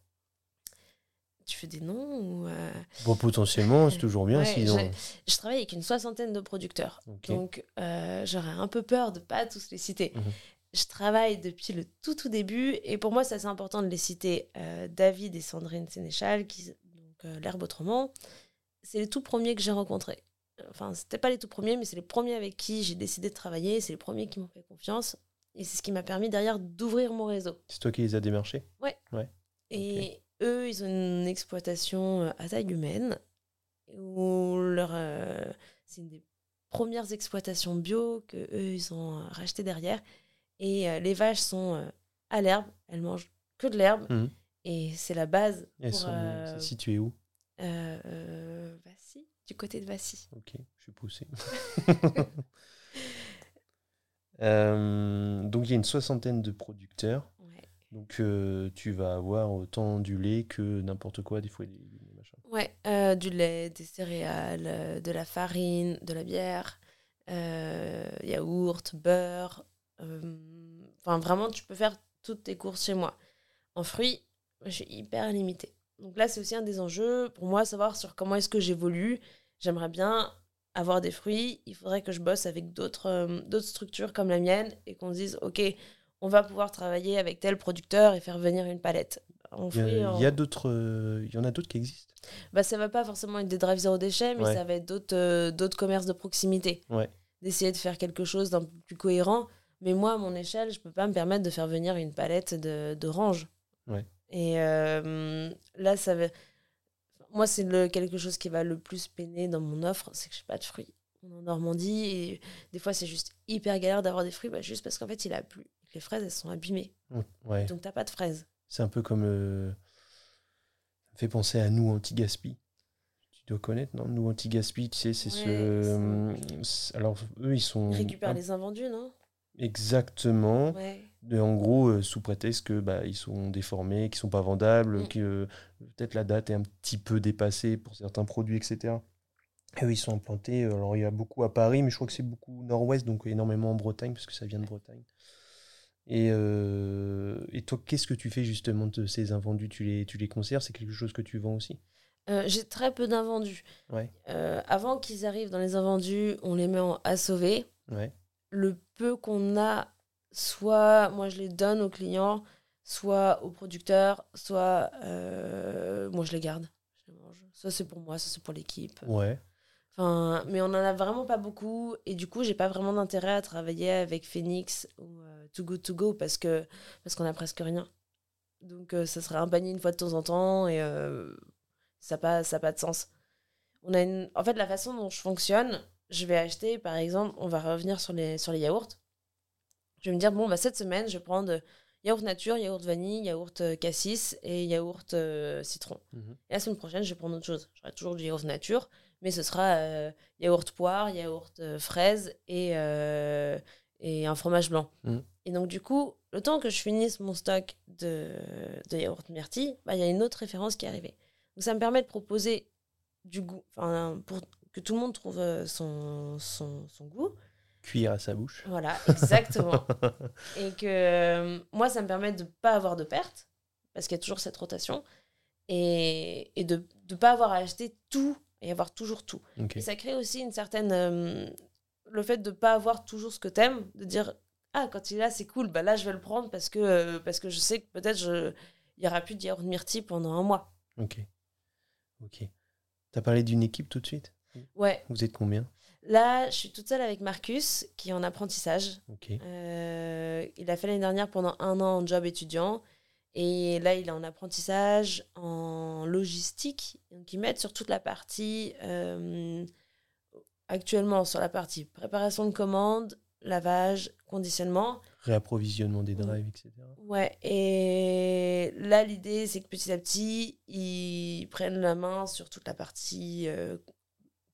Tu fais des noms ou, euh, Bon, potentiellement, c'est toujours bien Ouais, j'ai- Je travaille avec une soixantaine de producteurs. Donc, euh, j'aurais un peu peur de pas tous les citer. Mhm. Je travaille depuis le tout tout début et pour moi, c'est assez important de les citer. Euh, David et Sandrine Sénéchal, qui, donc euh, l'herbe autrement, c'est les tout premiers que j'ai rencontrés. Enfin, c'était pas les tout premiers, mais c'est les premiers avec qui j'ai décidé de travailler. C'est les premiers qui m'ont fait confiance et c'est ce qui m'a permis derrière d'ouvrir mon réseau. C'est toi qui les as démarchés? Et eux, ils ont une exploitation euh, à taille humaine où leur, euh, c'est une des premières exploitations bio que eux ils ont racheté derrière. Et euh, les vaches sont euh, à l'herbe, elles mangent que de l'herbe Mhm. et c'est la base Elles pour sont euh, c'est situé où? Vassy, du côté de Vassy. Ok, je suis poussé. Donc il y a une soixantaine de producteurs. Ouais. Donc tu vas avoir autant du lait que n'importe quoi, des fois des, des machins. Ouais, du lait, des céréales, de la farine, de la bière, euh, yaourt, beurre. Euh, Enfin, vraiment, tu peux faire toutes tes courses chez moi. En fruits, je suis hyper limitée. Donc là, c'est aussi un des enjeux pour moi, savoir sur comment est-ce que j'évolue. J'aimerais bien avoir des fruits. Il faudrait que je bosse avec d'autres euh, d'autres structures comme la mienne et qu'on se dise, OK, on va pouvoir travailler avec tel producteur et faire venir une palette. En Il y, a- en- y a d'autres, euh, il y en a d'autres qui existent. bah, ça va pas forcément être des drives zéro déchet, mais Ouais. ça va être d'autres euh, d'autres commerces de proximité. Ouais. D'essayer de faire quelque chose d'un peu plus cohérent. Mais moi, à mon échelle, je peux pas me permettre de faire venir une palette d'oranges. Ouais. Et euh, là, ça va. Moi, c'est quelque chose qui va le plus peiner dans mon offre, c'est que j'ai pas de fruits. On est en Normandie et des fois, c'est juste hyper galère d'avoir des fruits, bah, juste parce qu'en fait, il a plu. Les fraises, elles sont abîmées. Ouais. Donc, t'as pas de fraises. C'est un peu comme. euh, Ça me fait penser à nous anti-gaspi. Tu dois connaître, non? Nous anti-gaspi, tu sais, c'est Ouais, ce. c'est- Alors, eux, ils sont. Ils récupèrent un- les invendus, non? Exactement. Ouais. En gros, euh, sous prétexte que bah, ils sont déformés, qu'ils sont pas vendables, Mm. que euh, peut-être la date est un petit peu dépassée pour certains produits, etc. Et eux, ils sont implantés. euh, Alors, il y a beaucoup à Paris, mais je crois que c'est beaucoup nord-ouest, donc énormément en Bretagne, parce que ça vient de Bretagne. Et, euh, et toi, qu'est-ce que tu fais justement de ces invendus? Tu les, tu les conserves? C'est quelque chose que tu vends aussi? Euh, j'ai très peu d'invendus. Ouais. Euh, avant qu'ils arrivent dans les invendus, on les met en à sauver. Ouais. Le peu qu'on a, soit moi je les donne aux clients, soit aux producteurs, soit euh, moi je les garde. Je les mange. Ça c'est pour moi, ça c'est pour l'équipe. Ouais. Enfin, mais on en a vraiment pas beaucoup et du coup j'ai pas vraiment d'intérêt à travailler avec Phoenix ou euh, Too Good To Go parce que parce qu'on a presque rien. Donc euh, ça serait un panier une fois de temps en temps et euh, ça n'a pas, ça a pas de sens. On a une... En fait, la façon dont je fonctionne, je vais acheter, par exemple, on va revenir sur les, sur les yaourts. Je vais me dire, bon, bah, cette semaine, je vais prendre yaourt nature, yaourt vanille, yaourt euh, cassis et yaourt euh, citron. Mhm. Et la semaine prochaine, je vais prendre autre chose. J'aurai toujours du yaourt nature, mais ce sera euh, yaourt poire, yaourt euh, fraise et, euh, et un fromage blanc. Mhm. Et donc, du coup, le temps que je finisse mon stock de, de yaourt myrtille, bah, il y a une autre référence qui est arrivée. Donc, ça me permet de proposer du goût, pour que tout le monde trouve euh, son, son, son goût. Cuillère à sa bouche. Voilà, exactement. et que euh, moi, ça me permet de ne pas avoir de pertes, parce qu'il y a toujours cette rotation, et, et de ne pas avoir à acheter tout et avoir toujours tout. Ok. Et ça crée aussi une certaine. euh, le fait de ne pas avoir toujours ce que t'aimes, de dire Ah, quand il est là, c'est cool, bah là, je vais le prendre parce que, euh, parce que je sais que peut-être je- il n'y aura plus de yaourt myrtille pendant un mois. Ok. Ok. T'as parlé d'une équipe tout de suite? Ouais, Vous êtes combien? Là, je suis toute seule avec Marcus, qui est en apprentissage. Euh, il a fait l'année dernière pendant un an en job étudiant. Et là, il est en apprentissage en logistique. Donc, ils mettent sur toute la partie, euh, actuellement sur la partie préparation de commandes, lavage, conditionnement. Réapprovisionnement des drives, etc. Ouais, et là, l'idée, c'est que petit à petit, ils prennent la main sur toute la partie euh,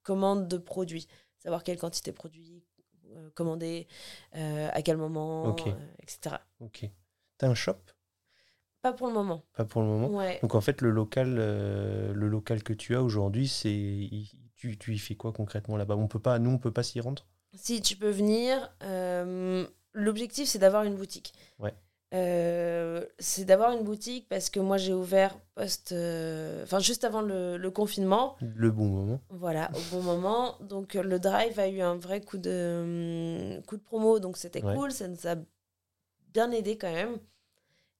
commande de produits. Savoir quelle quantité de produits euh, commander, euh, à quel moment, euh, etc. Ok. T'as un shop? Pas pour le moment. Pas pour le moment. Ouais. Donc en fait, le local, le local que tu as aujourd'hui, c'est tu, tu y fais quoi concrètement là-bas? On peut pas, nous, on peut pas s'y rendre? Si tu peux venir, l'objectif, c'est d'avoir une boutique. Ouais. Euh, c'est d'avoir une boutique parce que moi j'ai ouvert post, euh, enfin juste avant le, le confinement. Le bon moment. Voilà, au bon moment. Donc le drive a eu un vrai coup de, hum, coup de promo, donc c'était Ouais. cool, ça nous a bien aidé quand même.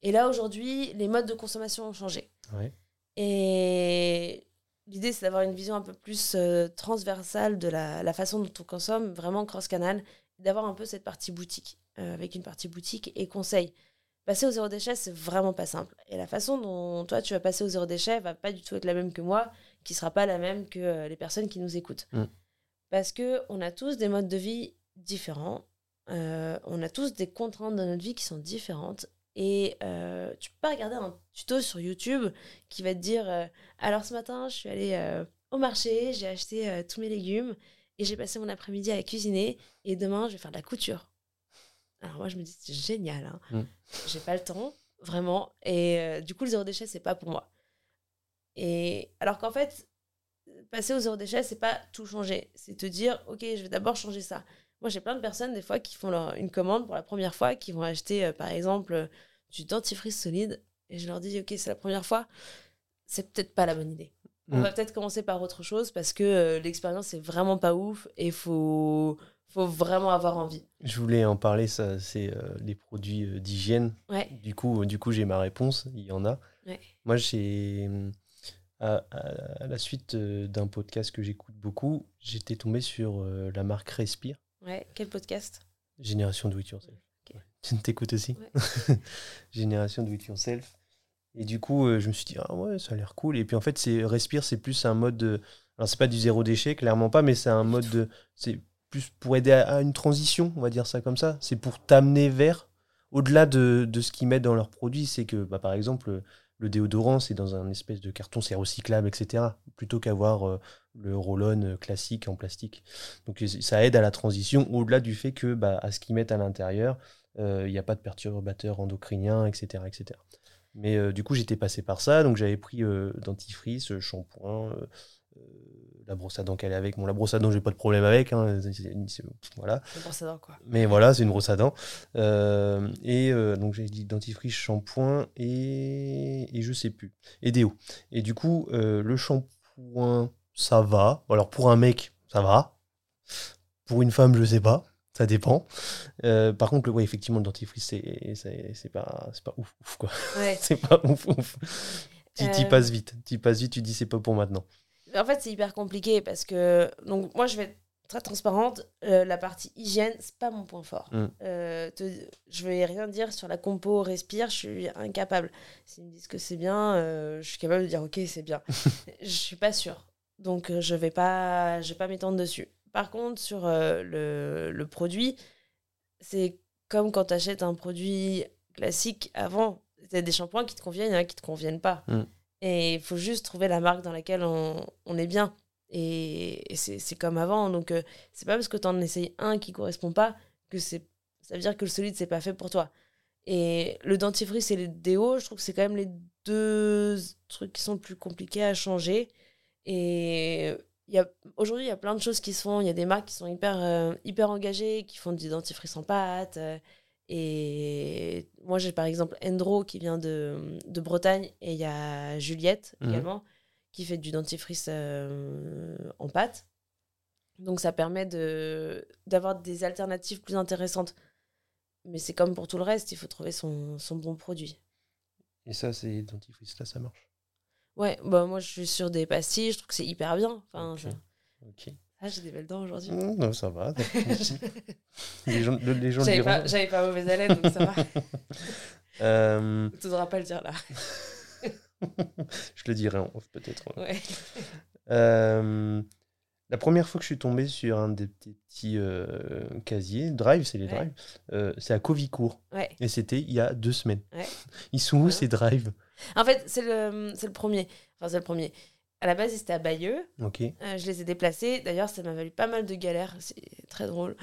Et là aujourd'hui, les modes de consommation ont changé. Ouais. Et l'idée c'est d'avoir une vision un peu plus euh, transversale de la, la façon dont on consomme, vraiment cross-canal, d'avoir un peu cette partie boutique, avec une partie boutique et conseil. Passer au zéro déchet, c'est vraiment pas simple. Et la façon dont toi tu vas passer au zéro déchet va pas du tout être la même que moi, qui sera pas la même que euh, les personnes qui nous écoutent. Mm. Parce que on a tous des modes de vie différents, euh, on a tous des contraintes dans notre vie qui sont différentes. Et euh, tu peux pas regarder un tuto sur YouTube qui va te dire euh, alors ce matin je suis allée au marché, j'ai acheté tous mes légumes et j'ai passé mon après-midi à cuisiner et demain je vais faire de la couture. Alors moi je me dis c'est génial, hein. Mm. j'ai pas le temps vraiment et euh, du coup le zéro déchet c'est pas pour moi. Et alors qu'en fait passer au zéro déchet c'est pas tout changer, c'est te dire ok je vais d'abord changer ça. Moi j'ai plein de personnes des fois qui font leur, une commande pour la première fois, qui vont acheter euh, par exemple euh, du dentifrice solide et je leur dis ok c'est la première fois, c'est peut-être pas la bonne idée. On Mm. va peut-être commencer par autre chose parce que euh, l'expérience est vraiment pas ouf et faut faut vraiment avoir envie. Je voulais en parler, ça, c'est euh, les produits euh, d'hygiène. Ouais. Du coup, euh, du coup j'ai ma réponse, il y en a. Ouais. Moi, j'ai. hum, À, à- à la suite d'un podcast que j'écoute beaucoup, j'étais tombé sur la marque Respire, Ouais, quel podcast? Génération Do It Yourself. Ok. Ouais. Tu t'écoutes aussi? Ouais. Génération Do It Yourself. Et du coup, je me suis dit, ah ouais, ça a l'air cool. Et puis en fait, c'est Respire, c'est plus un mode de. Alors, c'est pas du zéro déchet, clairement pas, mais c'est un mode de. C'est pour aider à, une transition, on va dire ça comme ça. C'est pour t'amener vers. Au-delà de, de ce qu'ils mettent dans leurs produits, c'est que, bah, par exemple, le déodorant, c'est dans un espèce de carton, c'est recyclable, etc. Plutôt qu'avoir euh, le roll-on euh, classique en plastique. Donc euh, ça aide à la transition, au-delà du fait que, bah, à ce qu'ils mettent à l'intérieur, euh, il n'y a pas de perturbateurs endocriniens, etc. etc. Mais euh, du coup, j'étais passé par ça, donc j'avais pris euh, dentifrice, euh, shampoing, euh, euh, la brosse à dents qu'elle est avec. Bon, la brosse à dents, j'ai pas de problème avec, hein, voilà. C'est pour ça quoi. Mais voilà, c'est une brosse à dents. Euh, et euh, donc j'ai dit dentifrice, shampoing et, et je sais plus. Et déo. Et du coup, euh, le shampoing, ça va. Alors pour un mec, ça va. Pour une femme, je sais pas. Ça dépend. Par contre, ouais, effectivement, le dentifrice, c'est pas, pas ouf, ouf, quoi. Ouais. c'est pas ouf, ouf. Tu Euh. passes vite. Tu passes vite, tu dis c'est pas pour maintenant. En fait, c'est hyper compliqué parce que donc moi je vais être très transparente, euh, la partie hygiène, c'est pas mon point fort. Mm. Euh, te- je vais rien dire sur la compo respire, je suis incapable. S'ils me disent que c'est bien, euh, je suis capable de dire ok, c'est bien. je suis pas sûre. Donc euh, je vais pas je vais pas m'étendre dessus. Par contre, sur le, le produit, c'est comme quand tu achètes un produit classique avant. A des shampoings qui te conviennent, en a qui te conviennent pas. Mm. Et il faut juste trouver la marque dans laquelle on, on est bien. Et, et c'est comme avant. Donc, euh, c'est pas parce que tu en essayes un qui correspond pas que c'est ça veut dire que le solide, c'est pas fait pour toi. Et le dentifrice et le déo, je trouve que c'est quand même les deux trucs qui sont plus compliqués à changer. Et aujourd'hui, il y a plein de choses qui se font. Il y a des marques qui sont hyper, euh, hyper engagées, qui font du dentifrice en pâte. euh, et moi, j'ai par exemple Endro qui vient de, de Bretagne et il y a Juliette Mhm. également qui fait du dentifrice euh, en pâte. Donc ça permet de d'avoir des alternatives plus intéressantes. Mais c'est comme pour tout le reste, il faut trouver son, son bon produit. Et ça, c'est dentifrice, là, ça marche? Ouais, bah moi je suis sur des pastilles, je trouve que c'est hyper bien. Enfin, Ok. je- Ok. Ah, j'ai des belles dents aujourd'hui. Mmh, non, ça va. les gens, le- les gens J'avais pas, j'avais pas mauvaise haleine, donc ça va. Euh, Tu devras pas le dire là. je le dirai en off peut-être. Ouais. Euh, la première fois que je suis tombé sur un des petits, petits, euh, casiers, Drive, c'est les Ouais. Drive, euh, c'est à Covicourt. Et c'était il y a deux semaines. Ils sont où ces Drive En fait, c'est le, c'est le premier. Enfin, c'est le premier. À la base, c'était à Bayeux. Ok. Euh, je les ai déplacés. D'ailleurs, ça m'a valu pas mal de galères. C'est très drôle.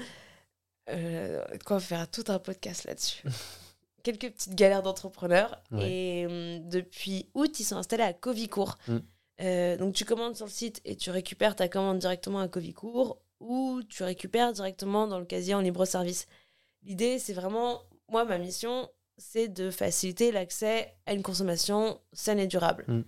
Euh, de quoi faire tout un podcast là-dessus. Quelques petites galères d'entrepreneurs. Ouais. Et hum, depuis août, ils sont installés à Covicourt. Mm. Euh, donc, tu commandes sur le site et tu récupères ta commande directement à Covicourt ou tu récupères directement dans le casier en libre service. L'idée, c'est vraiment, moi, ma mission, c'est de faciliter l'accès à une consommation saine et durable. Mm.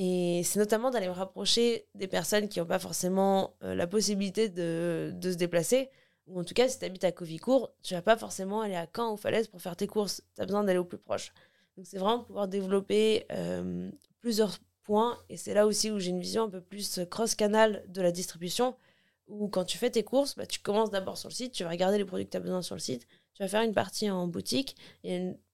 Et c'est notamment d'aller me rapprocher des personnes qui n'ont pas forcément euh, la possibilité de, de se déplacer. Ou en tout cas, si tu habites à Covicourt, tu vas pas forcément aller à Caen ou Falaise pour faire tes courses. Tu as besoin d'aller au plus proche. Donc c'est vraiment pouvoir développer euh, plusieurs points. Et c'est là aussi où j'ai une vision un peu plus cross-canal de la distribution. Où quand tu fais tes courses, bah, tu commences d'abord sur le site, tu vas regarder les produits que tu as besoin sur le site, tu vas faire une partie en boutique.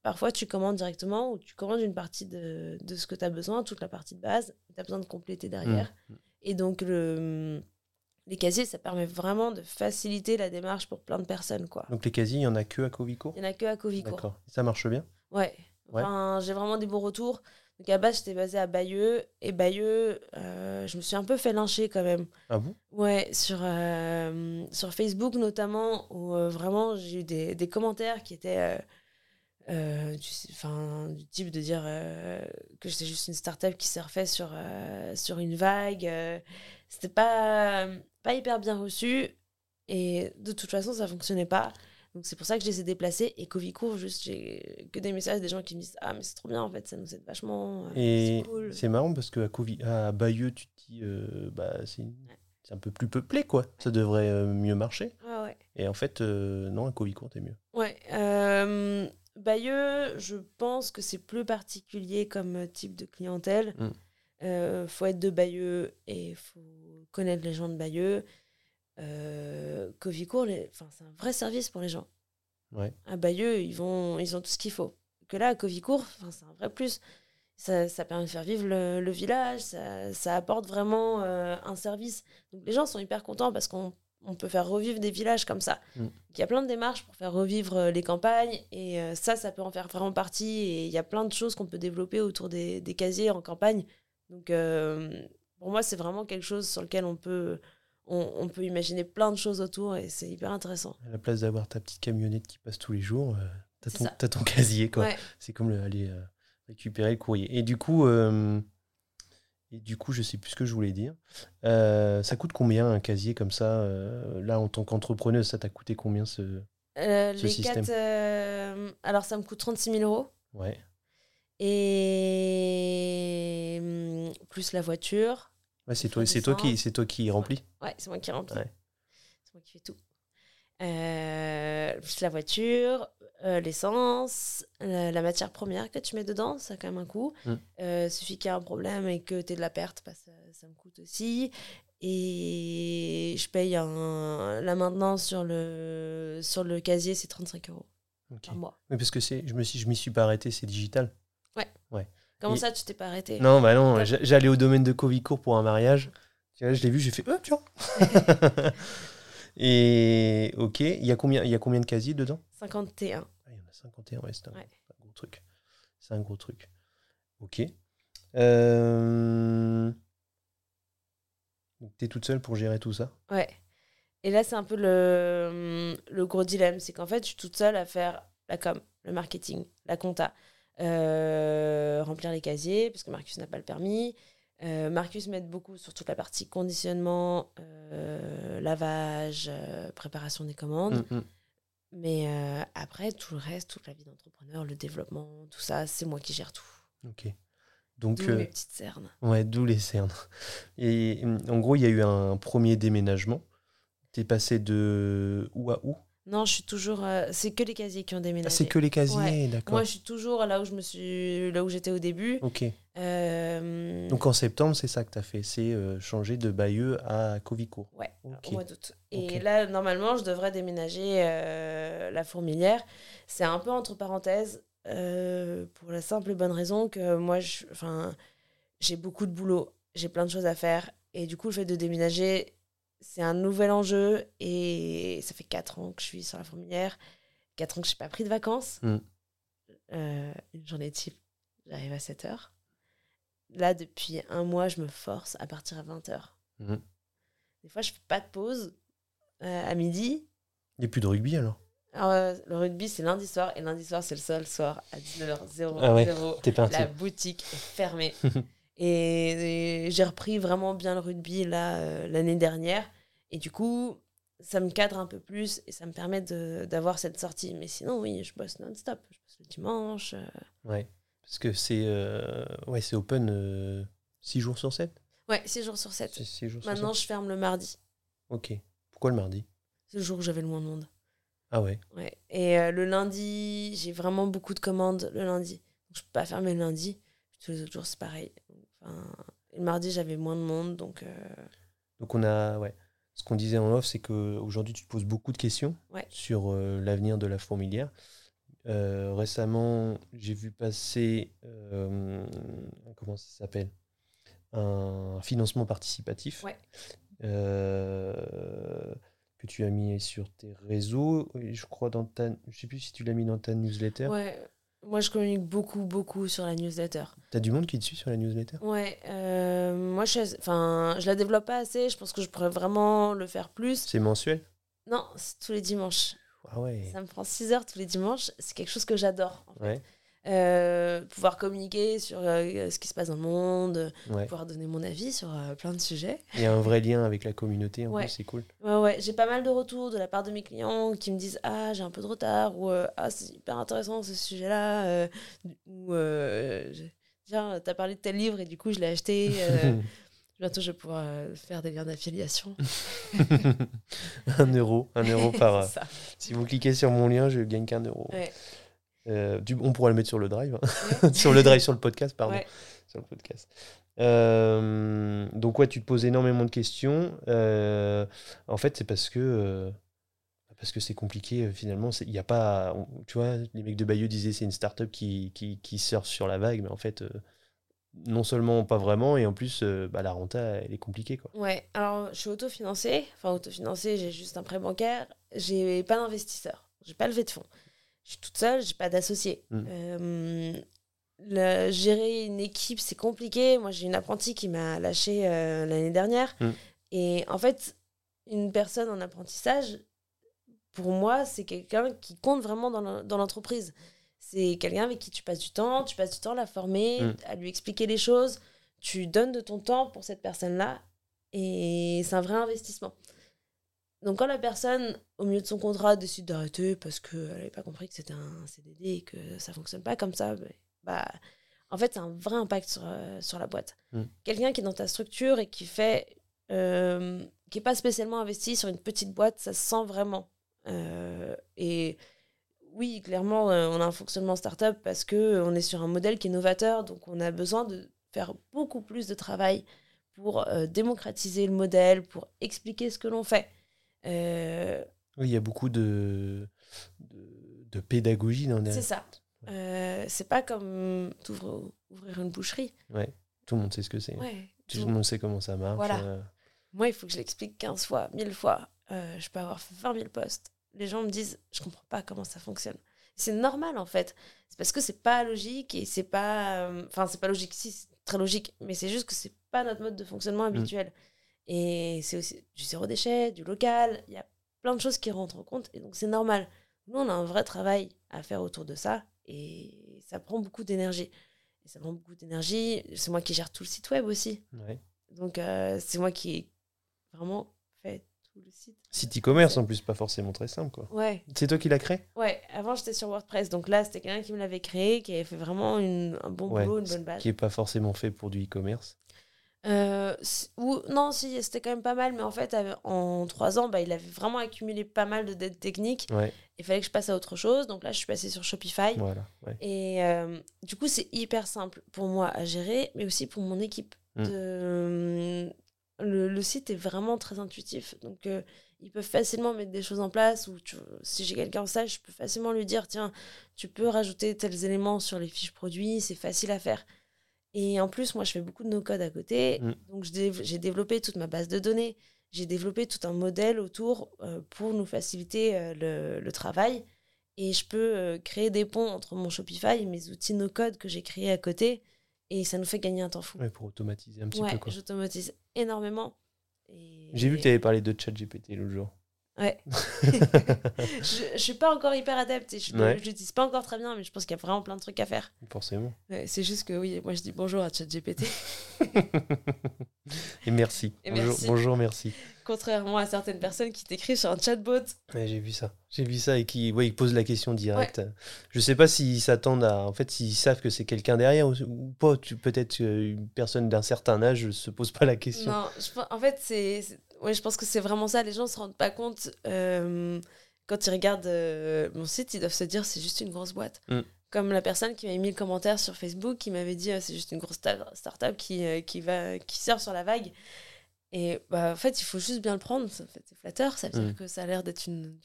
Parfois, tu commandes directement ou tu commandes une partie de, de ce que tu as besoin, toute la partie de base. Tu as besoin de compléter derrière. Mm. Et donc, le, les casiers, ça permet vraiment de faciliter la démarche pour plein de personnes. Quoi. Donc les casiers, il y en a que à Covicourt Il n'y en a que à Covicourt. D'accord. Ça marche bien? Ouais. Enfin, j'ai vraiment des bons retours. Donc, à base, j'étais basée à Bayeux. Et Bayeux, euh, je me suis un peu fait lyncher quand même. Ah bon? Ouais, sur, euh, sur Facebook notamment, où euh, vraiment j'ai eu des, des commentaires qui étaient euh, euh, du, enfin, du type de dire euh, que j'étais juste une start-up qui surfait sur, euh, sur une vague. C'était pas, pas hyper bien reçu. Et de toute façon, ça fonctionnait pas. Donc c'est pour ça que je les ai déplacés. Et Covicourt, juste, j'ai que des messages des gens qui me disent Ah, mais c'est trop bien en fait, ça nous aide vachement. Et c'est cool. c'est marrant parce qu'à à Bayeux, tu te dis, bah, c'est c'est un peu plus peuplé, quoi. Ça devrait mieux marcher. Ouais, ouais. Et en fait, non, à Covicourt, t'es mieux. Ouais. Bayeux, je pense que c'est plus particulier comme euh, type de clientèle. Mm. Euh, faut être de Bayeux et faut connaître les gens de Bayeux. Euh, Covicourt, les- enfin, c'est un vrai service pour les gens. Ouais. À Bayeux, ils, vont, ils ont tout ce qu'il faut. Que là, à Covicourt, enfin, c'est un vrai plus. Ça, ça permet de faire vivre le, le village, ça, ça apporte vraiment euh, un service. Donc les gens sont hyper contents parce qu'on on peut faire revivre des villages comme ça. Mm. Il y a plein de démarches pour faire revivre euh, les campagnes et euh, ça, ça peut en faire vraiment partie. Et il y a plein de choses qu'on peut développer autour des, des casiers en campagne. Donc euh, pour moi, c'est vraiment quelque chose sur lequel on peut, on, on peut imaginer plein de choses autour et c'est hyper intéressant. À la place d'avoir ta petite camionnette qui passe tous les jours, euh, t'as ton, casier, quoi. Ouais. C'est comme le- aller euh, récupérer le courrier. Et du coup, et du coup, je sais plus ce que je voulais dire. Euh, ça coûte combien un casier comme ça euh, Là, en tant qu'entrepreneuse, ça t'a coûté combien ce Euh, Ce les système? quatre, euh, alors ça me coûte 36 000 euros. Ouais. Et hum, plus la voiture. Ouais, c'est toi, c'est toi qui, c'est toi qui remplis? Ouais, c'est moi qui remplis. Ouais. C'est moi qui fais tout. Plus la voiture, euh, l'essence, la, la matière première que tu mets dedans, ça a quand même un coût. Mm. Euh, suffit qu'il y ait un problème et que tu aies de la perte, bah, ça, ça me coûte aussi. Et je paye un, la maintenance sur le, sur le casier, c'est 35 euros Ok. par mois. Oui, parce que je suis, je m'y suis pas arrêté, c'est digital. Comment Et- ça, tu t'es pas arrêté? Non, bah non, j'allais au domaine de Covicourt pour un mariage. Tu vois, je l'ai vu, j'ai fait, oh, tiens. Et ok, il y a combien, il y a combien de casiers dedans? 51. Ah, Il y en a 51, ouais, c'est un, Ouais. un gros truc. C'est un gros truc. Ok. Euh... T'es toute seule pour gérer tout ça? Ouais. Et là, c'est un peu le, le gros dilemme. C'est qu'en fait, je suis toute seule à faire la com, le marketing, la compta, euh, remplir les casiers, parce que Marcus n'a pas le permis. Euh, Marcus m'aide beaucoup sur toute la partie conditionnement, euh, lavage, préparation des commandes. Mm, mm. Mais euh, après, tout le reste, toute la vie d'entrepreneur, le développement, tout ça, c'est moi qui gère tout. Ok. Donc, D'où euh, mes petites cernes. ouais, d'où les cernes. Et hum, en gros, il y a eu un premier déménagement. T'es passé de où à où? Non, je suis toujours. euh, c'est que les casiers qui ont Ah, déménagé. c'est que les casiers, Ouais. d'accord. Moi, je suis toujours là où je me suis, là où j'étais au début. Ok. Euh, Donc en septembre, c'est ça que tu as fait, c'est euh, changer de Bayeux à Covicourt. ouais, au mois d'août. Et là, normalement, je devrais déménager la fourmilière. C'est un peu entre parenthèses, pour la simple et bonne raison que moi, je- enfin, j'ai beaucoup de boulot, j'ai plein de choses à faire. Et du coup, le fait de déménager, c'est un nouvel enjeu. Et ça fait 4 ans que je suis sur la fourmilière, 4 ans que je n'ai pas pris de vacances. Mm. Euh, une journée type, j'arrive à 7 heures. Là, depuis un mois, je me force à partir à 20 heures. Mhm. Des fois, je fais pas de pause euh, à midi. Il n'y a plus de rugby alors? Euh, le rugby, c'est lundi soir. Et lundi soir, c'est le seul soir à 19h00. Ah ouais, la boutique est fermée. et, et j'ai repris vraiment bien le rugby là euh, l'année dernière. Et du coup, ça me cadre un peu plus et ça me permet d'avoir cette sortie. Mais sinon, oui, je bosse non-stop. Je bosse le dimanche. euh. Ouais. Parce que c'est euh, ouais, open 6 jours sur 7 Ouais, 6 jours sur 7. C'est 6 jours sur Maintenant, 7 je ferme le mardi. Ok. Pourquoi le mardi? C'est le jour où j'avais le moins de monde. Ah ouais. Ouais. Et euh, le lundi, j'ai vraiment beaucoup de commandes le lundi. Donc, je peux pas fermer le lundi. Tous les autres jours, c'est pareil. Enfin, le mardi, j'avais moins de monde. Donc, euh, Donc on a ouais. Ce qu'on disait en off, c'est qu'aujourd'hui tu te poses beaucoup de questions Ouais. sur euh, l'avenir de la fourmilière. Euh, récemment, j'ai vu passer euh, comment ça s'appelle? Un financement participatif Ouais. que tu as mis sur tes réseaux. Je crois dans ta, je sais plus si tu l'as mis dans ta newsletter. ouais. Moi, je communique beaucoup, beaucoup sur la newsletter. T'as du monde qui te suit sur la newsletter? Ouais. euh, moi, je, enfin, je la développe pas assez. Je pense que je pourrais vraiment le faire plus. C'est mensuel? Non, c'est tous les dimanches. Ah ouais. Ça me prend 6 heures tous les dimanches. C'est quelque chose que j'adore. en fait. Ouais. Euh, pouvoir communiquer sur euh, ce qui se passe dans le monde, Ouais. pouvoir donner mon avis sur euh, plein de sujets. Il y a un vrai lien avec la communauté en Ouais. plus, c'est cool. Ouais, ouais, j'ai pas mal de retours de la part de mes clients qui me disent Ah, j'ai un peu de retard, ou Ah, c'est hyper intéressant ce sujet-là, ou Tiens, t'as parlé de tel livre et du coup, je l'ai acheté. bientôt, je vais pouvoir faire des liens d'affiliation. un euro, un euro par. si vous cliquez sur mon lien, je gagne qu'un euro. Ouais. Euh, du- on pourra le mettre sur le drive, hein. Sur le drive, sur le podcast, pardon, Ouais. sur le podcast. Euh, donc ouais, tu te poses énormément de questions. Euh, en fait, c'est parce que parce que c'est compliqué. Finalement, il y a pas. on- tu vois, les mecs de Bayeux disaient c'est une startup qui qui qui surfe sur la vague, mais en fait. non seulement pas vraiment, et en plus, bah, la renta, elle est compliquée. Quoi. Ouais, alors je suis autofinancée. Enfin, autofinancée, j'ai juste un prêt bancaire. J'ai pas d'investisseur. J'ai pas levé de fonds. Je suis toute seule, j'ai pas d'associé. Mm. Euh, le- gérer une équipe, c'est compliqué. Moi, j'ai une apprentie qui m'a lâché euh, l'année dernière. Mm. Et en fait, une personne en apprentissage, pour moi, c'est quelqu'un qui compte vraiment dans l'entreprise. C'est quelqu'un avec qui tu passes du temps, tu passes du temps à la former, Mm. à lui expliquer les choses. Tu donnes de ton temps pour cette personne-là. Et c'est un vrai investissement. Donc quand la personne, au milieu de son contrat, décide d'arrêter parce qu'elle n'avait pas compris que c'était un CDD et que ça fonctionne pas comme ça, bah, bah, en fait, c'est un vrai impact sur, euh, sur la boîte. Mm. Quelqu'un qui est dans ta structure et qui fait... euh, qui n'est pas spécialement investi sur une petite boîte, ça se sent vraiment. Euh, et oui, clairement, on a un fonctionnement startup parce que euh, on est sur un modèle qui est novateur, donc on a besoin de faire beaucoup plus de travail pour démocratiser le modèle, pour expliquer ce que l'on fait. Euh, Oui, il y a beaucoup de, de, de pédagogie dans c'est derrière. ça. Euh, c'est pas comme ouvrir une boucherie. Tout le monde sait ce que c'est. Ouais. Tout tout- le monde sait comment ça marche. Voilà. euh, Moi, il faut que je l'explique 15 fois, 1000 fois. Je peux avoir fait 20 000 posts. Les gens me disent, je comprends pas comment ça fonctionne. C'est normal, en fait. C'est parce que c'est pas logique et c'est pas. Enfin, c'est pas logique, si, c'est très logique, mais c'est juste que c'est pas notre mode de fonctionnement habituel. Et c'est aussi du zéro déchet, du local. Il y a plein de choses qui rentrent en compte et donc c'est normal. Nous, on a un vrai travail à faire autour de ça et ça prend beaucoup d'énergie. Et ça prend beaucoup d'énergie. C'est moi qui gère tout le site web aussi. ouais. Donc, euh, c'est moi qui ai vraiment fait tout le site. Site e-commerce en plus, pas forcément très simple. quoi. Ouais, C'est toi qui l'as créé? Ouais. Avant, j'étais sur WordPress. Donc là, c'était quelqu'un qui me l'avait créé, qui avait fait vraiment une- un bon Ouais, boulot, une bonne base. Qui est pas forcément fait pour du e-commerce. Euh, ou, non, si, c'était quand même pas mal. Mais en fait, en trois ans, bah, il avait vraiment accumulé pas mal de dettes techniques. Ouais, Il fallait que je passe à autre chose. Donc là, je suis passée sur Shopify. voilà. Ouais. Et euh, du coup, c'est hyper simple pour moi à gérer, mais aussi pour mon équipe. Mm. De- le, le site est vraiment très intuitif. Donc, euh, ils peuvent facilement mettre des choses en place. Ou tu- si j'ai quelqu'un en stage, je peux facilement lui dire tiens, tu peux rajouter tels éléments sur les fiches produits, c'est facile à faire. Et en plus, moi, je fais beaucoup de no-code à côté. Mm. Donc, j'ai développé toute ma base de données. J'ai développé tout un modèle autour euh, pour nous faciliter euh, le, le travail. Et je peux euh, créer des ponts entre mon Shopify et mes outils no-code que j'ai créés à côté. Et ça nous fait gagner un temps fou. Ouais, pour automatiser un petit Ouais, peu. quoi. j'automatise énormément. J'ai vu que tu avais parlé de ChatGPT l'autre jour. Ouais. je, je suis pas encore hyper adepte et je Ouais. l'utilise pas encore très bien, mais je pense qu'il y a vraiment plein de trucs à faire. Forcément. Ouais, c'est juste que oui, moi je dis bonjour à ChatGPT. Et merci. Et bonjour, merci. bonjour, merci. Contrairement à certaines personnes qui t'écrivent sur un chatbot. Ouais, j'ai vu ça. J'ai vu ça et qui ouais, ils posent la question directe. Je sais pas s'ils s'attendent à. En fait, s'ils savent que c'est quelqu'un derrière ou, ou pas. Peut-être une personne d'un certain âge se pose pas la question. Non, je en fait, c'est. Ouais, je pense que c'est vraiment ça. Les gens se rendent pas compte. euh, quand ils regardent euh, mon site, ils doivent se dire c'est juste une grosse boîte. Mm. Comme la personne qui m'a mis le commentaire sur Facebook qui m'avait dit euh, c'est juste une grosse sta- start-up qui, qui, va, qui sort sur la vague. Et bah, en fait, il faut juste bien le prendre. C'est flatteur. Ça veut dire Mm. que ça a l'air d'être une,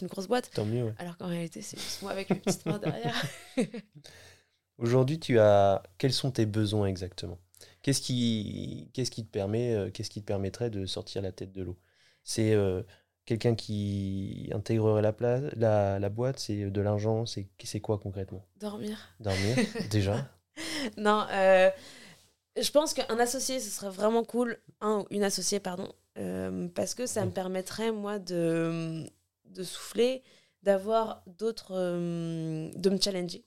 une grosse boîte. Tant mieux. ouais. Alors qu'en réalité, c'est juste moi avec mes petites mains derrière. Aujourd'hui, tu as. Quels sont tes besoins exactement? Qu'est-ce qui, qu'est-ce qui te permet, euh, qu'est-ce qui te permettrait de sortir la tête de l'eau? C'est euh, quelqu'un qui intégrerait la, place, la, la boîte, c'est de l'argent, c'est, c'est quoi concrètement? Dormir. Dormir, déjà Non, euh, je pense qu'un associé, ce serait vraiment cool. Un ou une associée, pardon. parce que ça me permettrait, moi, de, de souffler, d'avoir d'autres. de me challenger.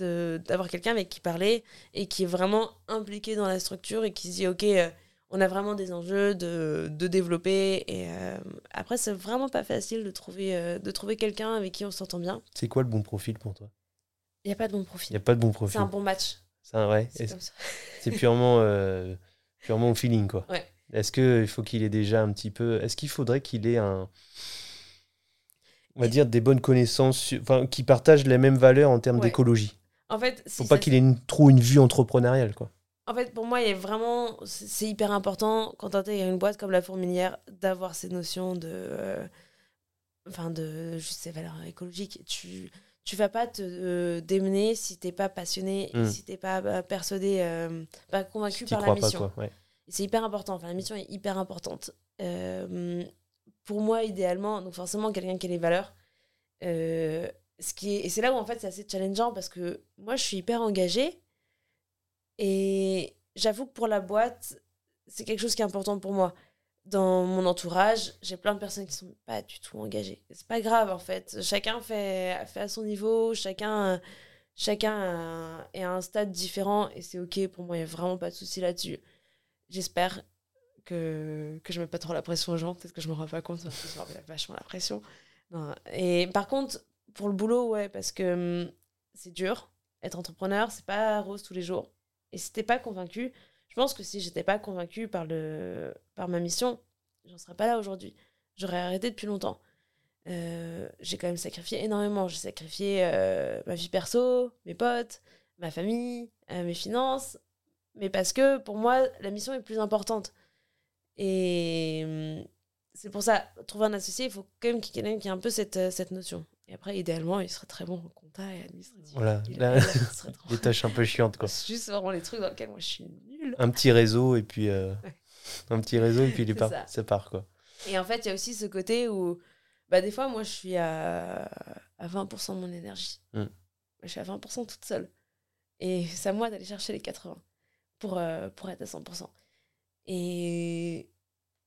D'avoir quelqu'un avec qui parler et qui est vraiment impliqué dans la structure et qui se dit Ok, euh, on a vraiment des enjeux de, de développer. Et euh, après, c'est vraiment pas facile de trouver, euh, de trouver quelqu'un avec qui on s'entend bien. C'est quoi le bon profil pour toi? Il n'y a pas de bon Il n'y profil. a pas de bon C'est profil. un bon match. C'est un- ouais, C'est c'est purement, euh, purement au feeling, quoi. Ouais. Est-ce qu'il faut qu'il ait déjà un petit peu. Est-ce qu'il faudrait qu'il ait un. On va dire des bonnes connaissances, enfin, qui partagent les mêmes valeurs en termes Ouais. d'écologie? En fait, si Faut pas qu'il ait une, trop une vue entrepreneuriale, quoi. En fait, pour moi, il est vraiment, c'est hyper important quand tu intègres une boîte comme la Fourmilière d'avoir ces notions de, euh, enfin de juste ces valeurs écologiques. Tu, tu vas pas te euh, démener si t'es pas passionné Mm. et si t'es pas euh, persuadé, euh, pas convaincu par la mission. Ouais. C'est hyper important. Enfin, la mission est hyper importante. Pour moi, idéalement, donc forcément quelqu'un qui a les valeurs. Euh, ce qui est, et c'est là où en fait c'est assez challengeant parce que moi je suis hyper engagée et j'avoue que pour la boîte c'est quelque chose qui est important pour moi. Dans mon entourage, j'ai plein de personnes qui sont pas du tout engagées. C'est pas grave en fait. Chacun fait, fait à son niveau, chacun, chacun est à un stade différent et c'est ok pour moi. Il y a vraiment pas de souci là-dessus. J'espère que, que je mets pas trop la pression aux gens. Peut-être que je me rends pas compte, parce que je vachement la pression. Et par contre, pour le boulot, ouais, parce que hum, c'est dur. Être entrepreneur, c'est pas rose tous les jours. Et si t'es pas convaincu, je pense que si j'étais pas convaincue par, le, par ma mission, j'en serais pas là aujourd'hui. J'aurais arrêté depuis longtemps. Euh, j'ai quand même sacrifié énormément. J'ai sacrifié euh, ma vie perso, mes potes, ma famille, euh, mes finances. Mais parce que pour moi, la mission est plus importante. Et hum, c'est pour ça, trouver un associé, il faut quand même qu'il y ait ait un peu cette, cette notion. Et après, idéalement, il serait très bon en compta et administratif. Voilà, là- tâches un peu chiantes, quoi. C'est juste vraiment les trucs dans lesquels moi je suis nulle. Un petit réseau et puis. euh, un petit réseau et puis il est par- ça. ça part, quoi. Et en fait, il y a aussi ce côté où, bah, des fois, moi, je suis à, à 20% de mon énergie. Mm. Je suis à 20% toute seule. Et c'est à moi d'aller chercher les 80 pour, euh, pour être à 100%. Et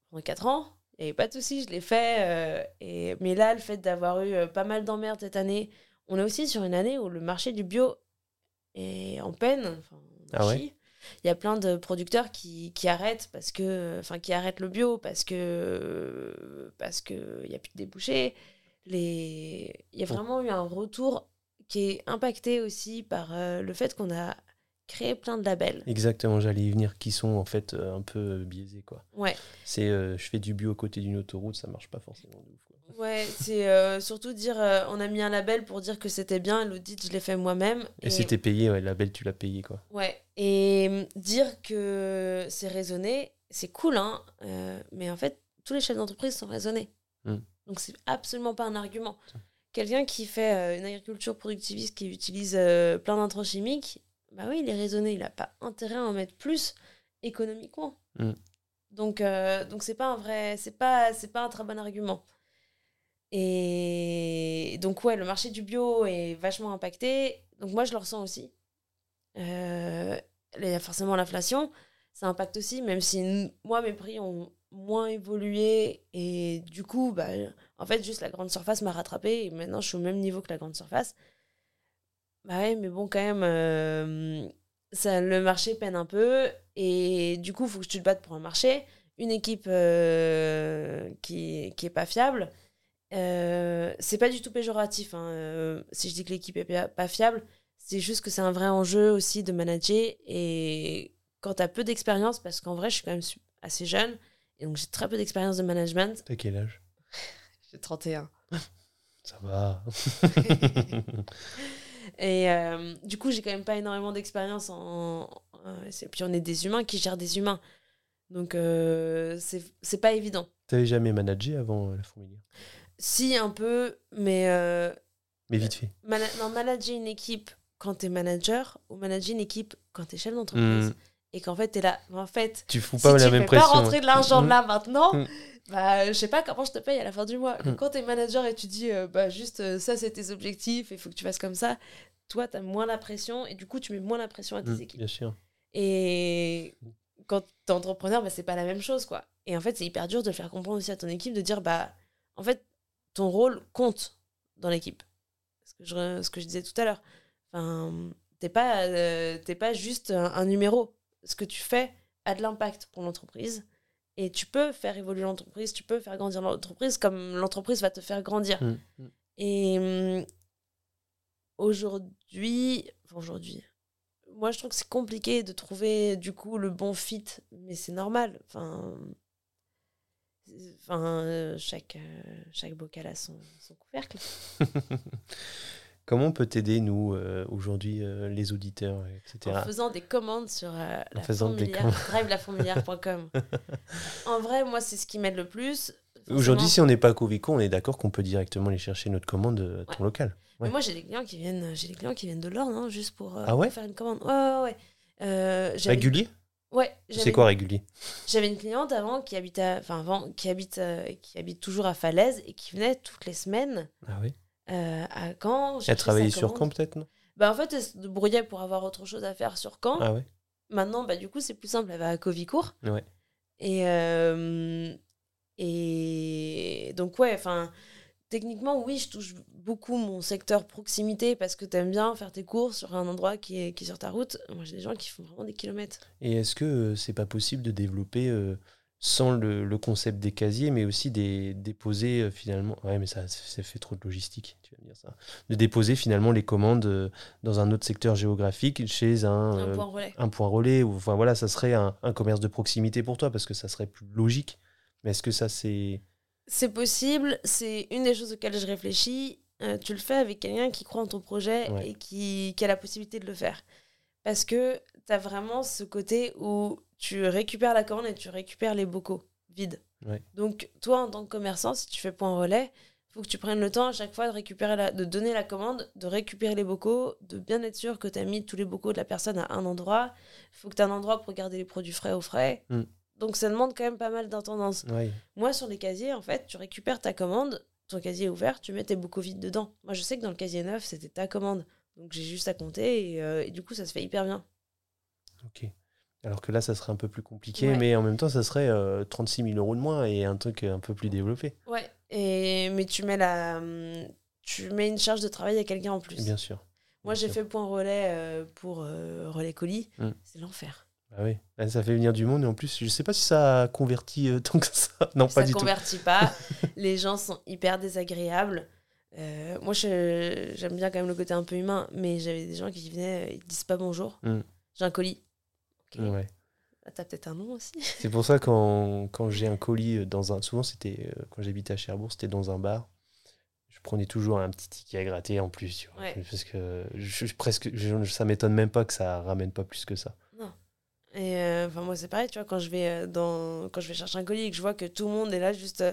pendant 4 ans, il n'y avait pas de souci, je l'ai fait. euh, et... Mais là, le fait d'avoir eu euh, pas mal d'emmerdes cette année, on est aussi sur une année où le marché du bio est en peine. Enfin, Ah ouais? Il y a plein de producteurs qui, qui arrêtent parce que, enfin, qui arrêtent le bio parce que, parce que il y a plus de débouchés. Les, il y a Bon. vraiment eu un retour qui est impacté aussi par euh, le fait qu'on a créé plein de labels. Exactement, j'allais y venir, qui sont en fait euh, un peu biaisés, quoi. Ouais, C'est euh, je fais du bio à côté d'une autoroute, ça marche pas forcément de ouf, quoi. ouais, c'est euh, surtout dire, euh, on a mis un label pour dire que c'était bien. L'audit, je l'ai fait moi-même. Et, c'était payé, ouais, la belle, tu l'as payé, quoi. Ouais, et dire que c'est raisonné, c'est cool, hein, euh, mais en fait, tous les chefs d'entreprise sont raisonnés. Mm. Donc, c'est absolument pas un argument. Quelqu'un qui fait euh, une agriculture productiviste, qui utilise euh, plein d'intrants chimiques, bah oui, il est raisonné, il n'a pas intérêt à en mettre plus économiquement. Mm. Donc, euh, donc c'est pas un vrai, c'est pas, c'est pas un très bon argument. Et donc, ouais, le marché du bio est vachement impacté. Donc, moi, je le ressens aussi. Euh, il y a forcément l'inflation, ça impacte aussi, même si moi, mes prix ont moins évolué. Et du coup, bah, en fait, juste la grande surface m'a rattrapé. Et maintenant, je suis au même niveau que la grande surface. Bah ouais, mais bon, quand même, euh, ça, le marché peine un peu. Et du coup, il faut que tu te battes pour un marché. une équipe euh, qui, qui est pas fiable, euh, c'est pas du tout péjoratif. hein, euh, si je dis que l'équipe est pas- fiable, c'est juste que c'est un vrai enjeu aussi de manager. Et quand tu as peu d'expérience, parce qu'en vrai, je suis quand même assez jeune, et donc j'ai très peu d'expérience de management. T'as quel âge? J'ai 31. Ça va. Et euh, du coup, j'ai quand même pas énormément d'expérience en. c'est- puis on est des humains qui gèrent des humains. Donc euh, c'est pas évident. T'avais jamais managé avant euh, la fourmilière? Si, un peu, mais. euh, Mais vite fait. non, manager une équipe quand t'es manager ou manager une équipe quand t'es chef d'entreprise. Mm. Et qu'en fait, t'es là. En fait, Tu fous si pas tu même fais pression. pas rentrer de l'argent Mm. là maintenant, Mm. Bah, je sais pas comment je te paye à la fin du mois. Donc, Mm. quand t'es manager et tu dis, euh, bah, juste euh, ça, c'est tes objectifs, il faut que tu fasses comme ça, toi, t'as moins la pression et du coup, tu mets moins la pression à tes Mm, équipes. Bien sûr. Et quand t'es entrepreneur, bah, c'est pas la même chose, quoi. Et en fait, c'est hyper dur de le faire comprendre aussi à ton équipe, de dire, bah, en fait, ton rôle compte dans l'équipe. Ce que je, ce que je disais tout à l'heure. Enfin, t'es pas, euh, pas juste un, un numéro. Ce que tu fais a de l'impact pour l'entreprise. Et tu peux faire évoluer l'entreprise, tu peux faire grandir l'entreprise comme l'entreprise va te faire grandir. Mm, mm. Et hum, aujourd'hui, enfin aujourd'hui, moi je trouve que c'est compliqué de trouver du coup le bon fit, mais c'est normal. Enfin, enfin euh, chaque, euh, chaque bocal a son, son couvercle. Comment on peut t'aider, nous, euh, aujourd'hui, euh, les auditeurs, etc. En faisant des commandes sur euh, la drivelafourmilière.com. en vrai, moi c'est ce qui m'aide le plus. Aujourd'hui, si on n'est pas à Covico, on est d'accord qu'on peut directement aller chercher notre commande euh, à ton local. Mais moi, j'ai des clients qui viennent, j'ai des clients qui viennent de l'Orne, hein, juste pour, Ah ouais pour faire une commande. Ouais, ouais, Régulier Ouais. C'est quoi régulier J'avais une cliente avant qui habite, à- enfin avant, qui habite, euh, qui habite toujours à Falaise et qui venait toutes les semaines Ah oui euh, à Caen. Elle travaillait sur. Caen, peut-être, non? Bah en fait, elle se débrouillait pour avoir autre chose à faire sur Caen. Ah ouais? Maintenant, bah du coup, c'est plus simple. Elle va à Covicourt. Ouais. Et euh, et donc ouais, enfin. Techniquement, oui, je touche beaucoup mon secteur proximité parce que t'aimes bien faire tes courses sur un endroit qui est, qui est sur ta route. Moi, j'ai des gens qui font vraiment des kilomètres. Et est-ce que euh, c'est pas possible de développer sans le, le concept des casiers, mais aussi des déposer euh, finalement. Ouais, mais ça, ça fait trop de logistique, tu vas me dire ça. De déposer finalement les commandes euh, dans un autre secteur géographique, chez un, Un euh, point relais. un point relais, ou enfin voilà, ça serait un, un commerce de proximité pour toi, parce que ça serait plus logique. Mais est-ce que ça, c'est. C'est possible, c'est une des choses auxquelles je réfléchis. Tu le fais avec quelqu'un qui croit en ton projet Ouais. et qui, qui a la possibilité de le faire. Parce que tu as vraiment ce côté où tu récupères la commande et tu récupères les bocaux vides. Ouais. Donc, toi, en tant que commerçant, si tu fais point relais, il faut que tu prennes le temps à chaque fois de, récupérer la, de donner la commande, de récupérer les bocaux, de bien être sûr que tu as mis tous les bocaux de la personne à un endroit. Il faut que tu aies un endroit pour garder les produits frais au frais. Mm. Donc, ça demande quand même pas mal d'intendance. Ouais. Moi, sur les casiers, en fait, tu récupères ta commande, ton casier est ouvert, tu mets tes bocaux vides dedans. Moi, je sais que dans le casier neuf, c'était ta commande. Donc, j'ai juste à compter et, euh, et du coup, ça se fait hyper bien. Ok. Alors que là, ça serait un peu plus compliqué, Ouais. mais en même temps, ça serait euh, 36 000 euros de moins et un truc un peu plus développé. Ouais. Et, mais tu mets, la, hum, tu mets une charge de travail à quelqu'un en plus. Bien sûr. Moi, j'ai fait point relais euh, pour euh, relais colis. Mm. C'est l'enfer. Ah oui, ça fait venir du monde et en plus, je sais pas si ça a converti euh, tant que ça. Non, pas ça du convertit pas. les gens sont hyper désagréables. Euh, moi, j'aime bien quand même le côté un peu humain, mais j'avais des gens qui venaient, euh, ils disent pas bonjour. Mm. J'ai un colis. tout. Ok. Ouais. Ah, T'as peut-être un nom aussi. C'est pour ça quand, quand j'ai un colis euh, dans un. Souvent, c'était quand j'habitais à Cherbourg, c'était dans un bar. Je prenais toujours un petit ticket à gratter en plus. tu vois. Ouais. Parce que je, je- presque, je- ça m'étonne même pas que ça ramène pas plus que ça. Et euh, enfin, moi, c'est pareil, tu vois, quand je, vais, dans... quand je vais chercher un colis et que je vois que tout le monde est là juste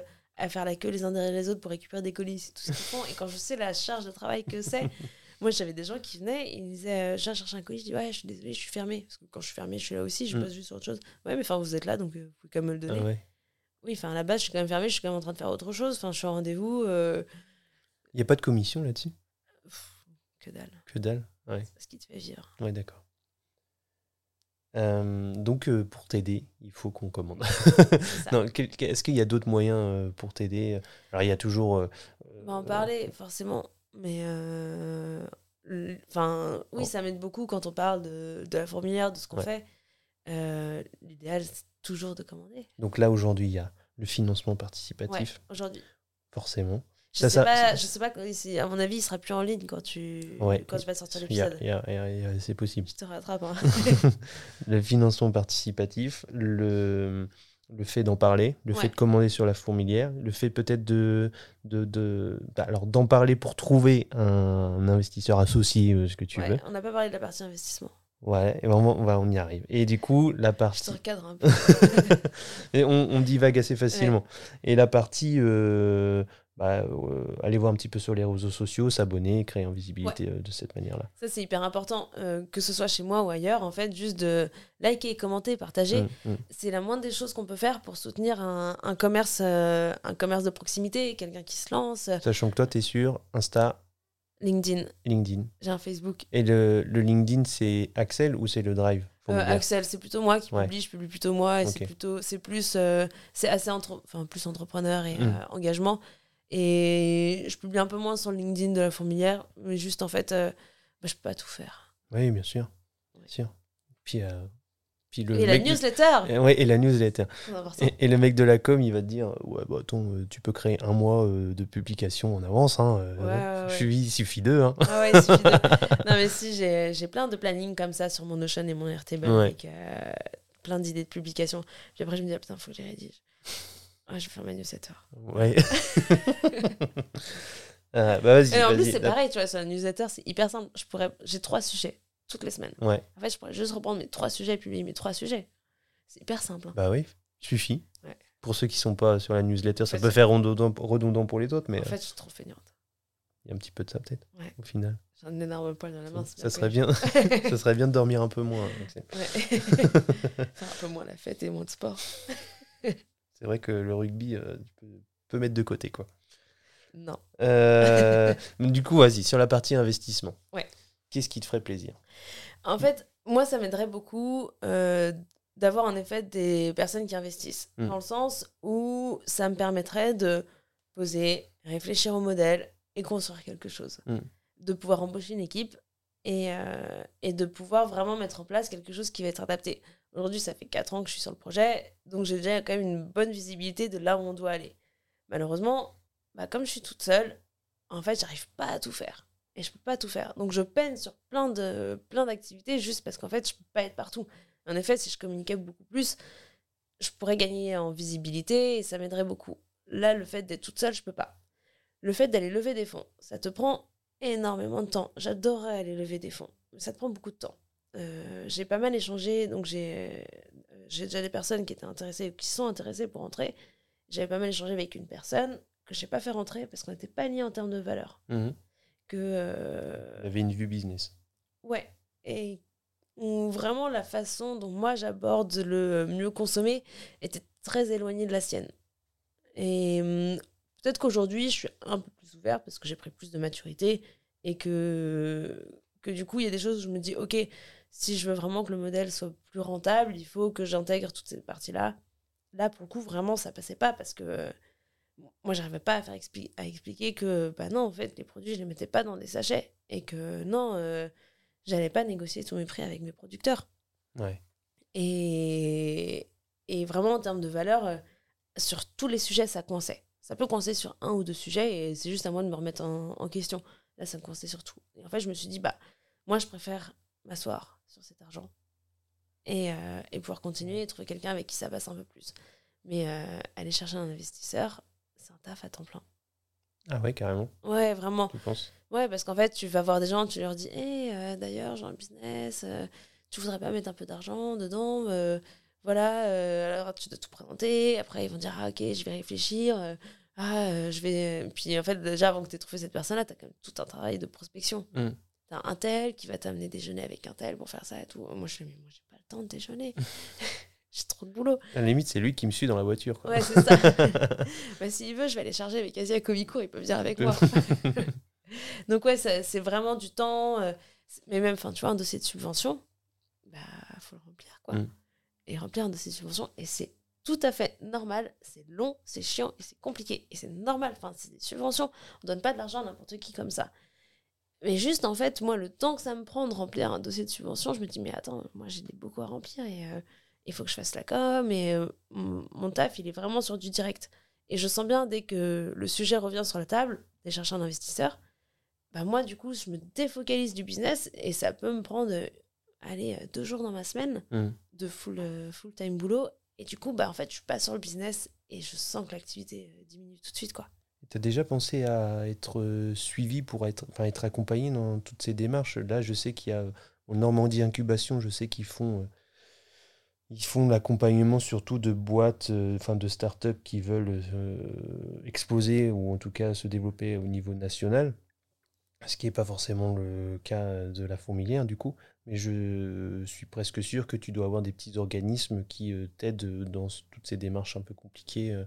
à faire la queue les uns derrière les autres pour récupérer des colis, c'est tout ce qu'ils font. Et quand je sais la charge de travail que c'est, moi, j'avais des gens qui venaient ils me disaient euh, Je viens chercher un colis. Je dis Ouais, je suis désolée, je suis fermée. Parce que quand je suis fermée, je suis là aussi, je Mm. bosse juste sur autre chose. Ouais, mais enfin, vous êtes là, donc euh, vous pouvez quand même me le donner. Ah ouais. Oui, enfin, à la base, je suis quand même fermée, je suis quand même en train de faire autre chose. Enfin, je suis en rendez-vous. euh, Il n'y a pas de commission là-dessus? Que dalle. Que dalle Ouais, C'est ce qui te fait vivre. ouais d'accord. Euh, donc, euh, pour t'aider, il faut qu'on commande. Est-ce qu'il y a d'autres moyens euh, pour t'aider? Alors, il y a toujours. On va en parler, forcément. Mais. Enfin, oui, Oh. ça m'aide beaucoup quand on parle de, de la fourmilière, de ce qu'on Ouais. fait. L'idéal, c'est toujours de commander. Donc là, aujourd'hui, il y a le financement Ouais, participatif, aujourd'hui. forcément. Je sais ça- pas, je sais pas, à mon avis, il sera plus en ligne quand tu, Ouais. quand tu vas sortir l'épisode. c'est possible. Je te rattrape. hein. le financement participatif, le, le fait d'en parler, le Ouais. fait de commander sur la fourmilière, le fait peut-être de, de, de- bah, alors d'en parler pour trouver un, investisseur associé, euh, ce que tu Ouais, veux. on n'a pas parlé de la partie investissement. Ouais, et on, va, on y arrive. Et du coup, la Je te partie. recadre un peu. Et on, on divague assez facilement. Et la partie. euh, bah, euh, aller voir un petit peu sur les réseaux sociaux, s'abonner, créer en visibilité euh, de cette manière-là. Ça, c'est hyper important, euh, que ce soit chez moi ou ailleurs, en fait, juste de liker, commenter, partager. Mm, mm. C'est la moindre des choses qu'on peut faire pour soutenir un, un commerce, un commerce de proximité, quelqu'un qui se lance. Sachant que toi, tu es sur Insta, LinkedIn, LinkedIn. j'ai un Facebook. Et le, le LinkedIn, c'est Axel ou c'est le Drive Euh, Axel, c'est plutôt moi qui Ouais. publie, je publie plutôt moi, et c'est plutôt, c'est plus, euh, c'est assez entre, enfin plus entrepreneur et euh, engagement. Et je publie un peu moins sur le LinkedIn de la fourmilière, mais juste en fait, euh, bah, je peux pas tout faire. Oui, bien sûr. Bien sûr. Puis, euh, puis le et la de- newsletter, Et, ouais, et la newsletter. Et, et le mec de la com, il va te dire Ouais, bah attends, euh, tu peux créer un mois euh, de publication en avance. Hein, Ouais, ouais, ouais. suffit- Il suffit d'eux. Hein. Ah ouais, il suffit de- Non, mais si, j'ai plein de plannings comme ça sur mon Notion et mon Airtable avec plein d'idées de publication. Puis après, je me dis, ah, putain, faut que je les rédige. Ah, je vais faire ma newsletter. Ouais. Ah, bah vas-y. En plus, c'est pareil, tu vois, sur la newsletter, c'est hyper simple. Je pourrais... J'ai trois sujets toutes les semaines. Ouais. En fait, je pourrais juste reprendre mes trois sujets et publier mes trois sujets. C'est hyper simple. hein. Bah oui, suffit. Ouais. Pour ceux qui sont pas sur la newsletter, ça fait, peut faire redondant, redondant pour les autres, mais En euh, fait, je suis trop feignante. il y a un petit peu de ça peut-être Ouais. au final. J'ai un énorme poil dans la main. ça serait bien. ça serait bien de dormir un peu moins. Faire un peu moins la fête et moins de sport. C'est vrai que le rugby, euh, tu peux, peux mettre de côté quoi. Non. Euh, du coup, vas-y, sur la partie investissement. Ouais. Qu'est-ce qui te ferait plaisir? En fait, moi, ça m'aiderait beaucoup euh, d'avoir en effet des personnes qui investissent. Mm. Dans le sens où ça me permettrait de poser, réfléchir au modèle et construire quelque chose. Mm. De pouvoir embaucher une équipe et, euh, et de pouvoir vraiment mettre en place quelque chose qui va être adapté. Aujourd'hui, ça fait 4 ans que je suis sur le projet, donc j'ai déjà quand même une bonne visibilité de là où on doit aller. Malheureusement, bah, comme je suis toute seule, en fait, j'arrive pas à tout faire. Et je peux pas tout faire. Donc je peine sur plein de plein d'activités juste parce qu'en fait, je peux pas être partout. En effet, si je communiquais beaucoup plus, je pourrais gagner en visibilité et ça m'aiderait beaucoup. Là, le fait d'être toute seule, je peux pas. Le fait d'aller lever des fonds, ça te prend énormément de temps. J'adorerais aller lever des fonds, mais ça te prend beaucoup de temps. Euh, j'ai pas mal échangé, donc j'ai euh, j'ai déjà des personnes qui étaient intéressées ou qui sont intéressées pour rentrer. J'avais pas mal échangé avec une personne que je n'ai pas fait rentrer parce qu'on n'était pas liés en termes de valeur. Mhm. Que euh, Il avait une vue business. Ouais. Et où vraiment la façon dont moi j'aborde le mieux consommer était très éloignée de la sienne. Et hum, peut-être qu'aujourd'hui je suis un peu plus ouvert parce que j'ai pris plus de maturité et que, que du coup il y a des choses où je me dis ok, si je veux vraiment que le modèle soit plus rentable, il faut que j'intègre toutes ces parties-là. Là pour le coup vraiment ça passait pas parce que moi j'arrivais pas à faire expli- à expliquer que bah non en fait les produits je les mettais pas dans des sachets et que non euh, j'allais pas négocier tous mes prix avec mes producteurs Ouais. et, et vraiment en termes de valeur euh, sur tous les sujets ça coinçait ça peut coincer sur un ou deux sujets et c'est juste à moi de me remettre en, en question là ça me coinçait sur tout et en fait je me suis dit bah moi je préfère m'asseoir sur cet argent et, euh, et pouvoir continuer et trouver quelqu'un avec qui ça passe un peu plus mais euh, aller chercher un investisseur c'est un taf à temps plein Ah ouais, carrément, ouais vraiment tu penses? Ouais, parce qu'en fait, tu vas voir des gens, tu leur dis Hé, euh, d'ailleurs, j'ai un business, tu voudrais pas mettre un peu d'argent dedans Voilà, alors tu dois tout présenter. Après, ils vont dire Ah, ok, je vais réfléchir. ah, je vais. Puis en fait, déjà, avant que tu aies trouvé cette personne-là, tu as quand même tout un travail de prospection. Mm. Tu as un tel qui va t'amener déjeuner avec un tel pour faire ça et tout. Moi, je fais Mais moi, j'ai pas le temps de déjeuner. j'ai trop de boulot. À la limite, c'est lui qui me suit dans la voiture. quoi. Ouais, c'est ça. bah, S'il veut, je vais aller charger avec Asia Comico, il peut venir avec moi. Donc, ouais, c'est vraiment du temps. euh, mais même, tu vois, un dossier de subvention, bah, faut le remplir, quoi. Mm. Et remplir un dossier de subvention, et c'est tout à fait normal. C'est long, c'est chiant et c'est compliqué. Et c'est normal. Enfin, c'est des subventions. On donne pas de l'argent à n'importe qui comme ça. Mais juste, en fait, moi, le temps que ça me prend de remplir un dossier de subvention, je me dis, mais attends, moi, j'ai des beaucoup à remplir et, euh, il faut que je fasse la com, et euh, mon taf, il est vraiment sur du direct. Et je sens bien, dès que le sujet revient sur la table, de chercher un investisseur, bah moi, du coup, je me défocalise du business, et ça peut me prendre, euh, allez, deux jours dans ma semaine Mm. de full, euh, full-time boulot. Et du coup, bah, en fait, je suis pas sur le business, et je sens que l'activité diminue tout de suite, quoi. Tu as déjà pensé à être euh, suivi pour être, enfin, être accompagné dans toutes ces démarches? Là, je sais qu'il y a en Normandie Incubation, je sais qu'ils font, euh, ils font l'accompagnement surtout de boîtes, euh, enfin de startups qui veulent euh, exploser ou en tout cas se développer au niveau national. Ce qui n'est pas forcément le cas de la fourmilière du coup, mais je suis presque sûr que tu dois avoir des petits organismes qui t'aident dans toutes ces démarches un peu compliquées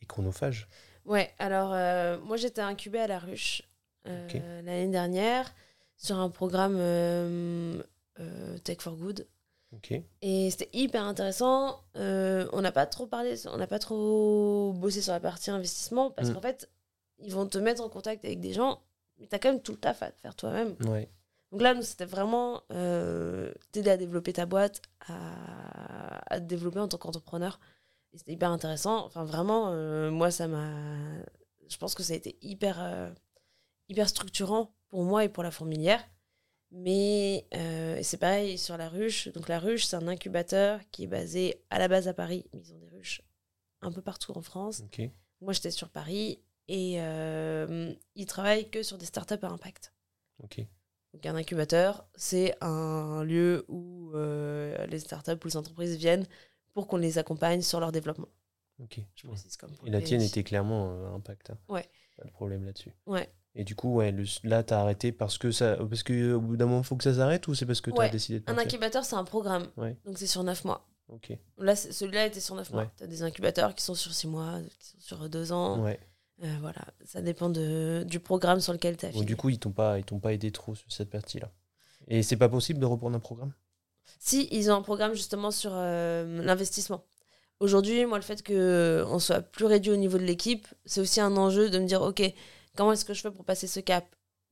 et chronophages. Ouais, alors euh, moi j'étais incubée à la ruche euh, l'année dernière sur un programme euh, Tech for Good. Et c'était hyper intéressant. On n'a pas trop parlé, on n'a pas trop bossé sur la partie investissement parce Mm. qu'en fait, ils vont te mettre en contact avec des gens, mais tu as quand même tout le taf à faire toi-même. Ouais. Donc là, nous, c'était vraiment euh, t'aider à développer ta boîte, à, à te développer en tant qu'entrepreneur. Et c'était hyper intéressant. Enfin, vraiment, euh, moi, ça m'a. Je pense que ça a été hyper, euh, hyper structurant pour moi et pour la fourmilière. Mais euh, c'est pareil sur la ruche. Donc la ruche, c'est un incubateur qui est basé à la base à Paris. Mais ils ont des ruches un peu partout en France. Moi, j'étais sur Paris et ils travaillent que sur des startups à impact. Ok. Donc un incubateur, c'est un lieu où les startups ou les entreprises viennent pour qu'on les accompagne sur leur développement. Ok. Je précise comme Et la tienne était clairement euh, impact. hein. Ouais. Pas de problème là-dessus. Ouais. Et du coup, ouais, le, là, t'as arrêté parce que ça, parce que au bout d'un moment, faut que ça s'arrête ou c'est parce que t'as Ouais. décidé de Un incubateur, c'est un programme. Ouais. Donc c'est sur 9 mois. Ok. Là, celui-là était sur 9 mois. Ouais. Tu as des incubateurs qui sont sur 6 mois, qui sont sur 2 ans. Ouais. Euh, voilà, ça dépend de, du programme sur lequel tu as Donc, du coup, ils t'ont pas, ils t'ont pas aidé trop sur cette partie-là. Et c'est pas possible de reprendre un programme? Si, ils ont un programme justement sur euh, l'investissement. Aujourd'hui, moi, le fait qu'on soit plus réduit au niveau de l'équipe, c'est aussi un enjeu de me dire, OK, comment est-ce que je fais pour passer ce cap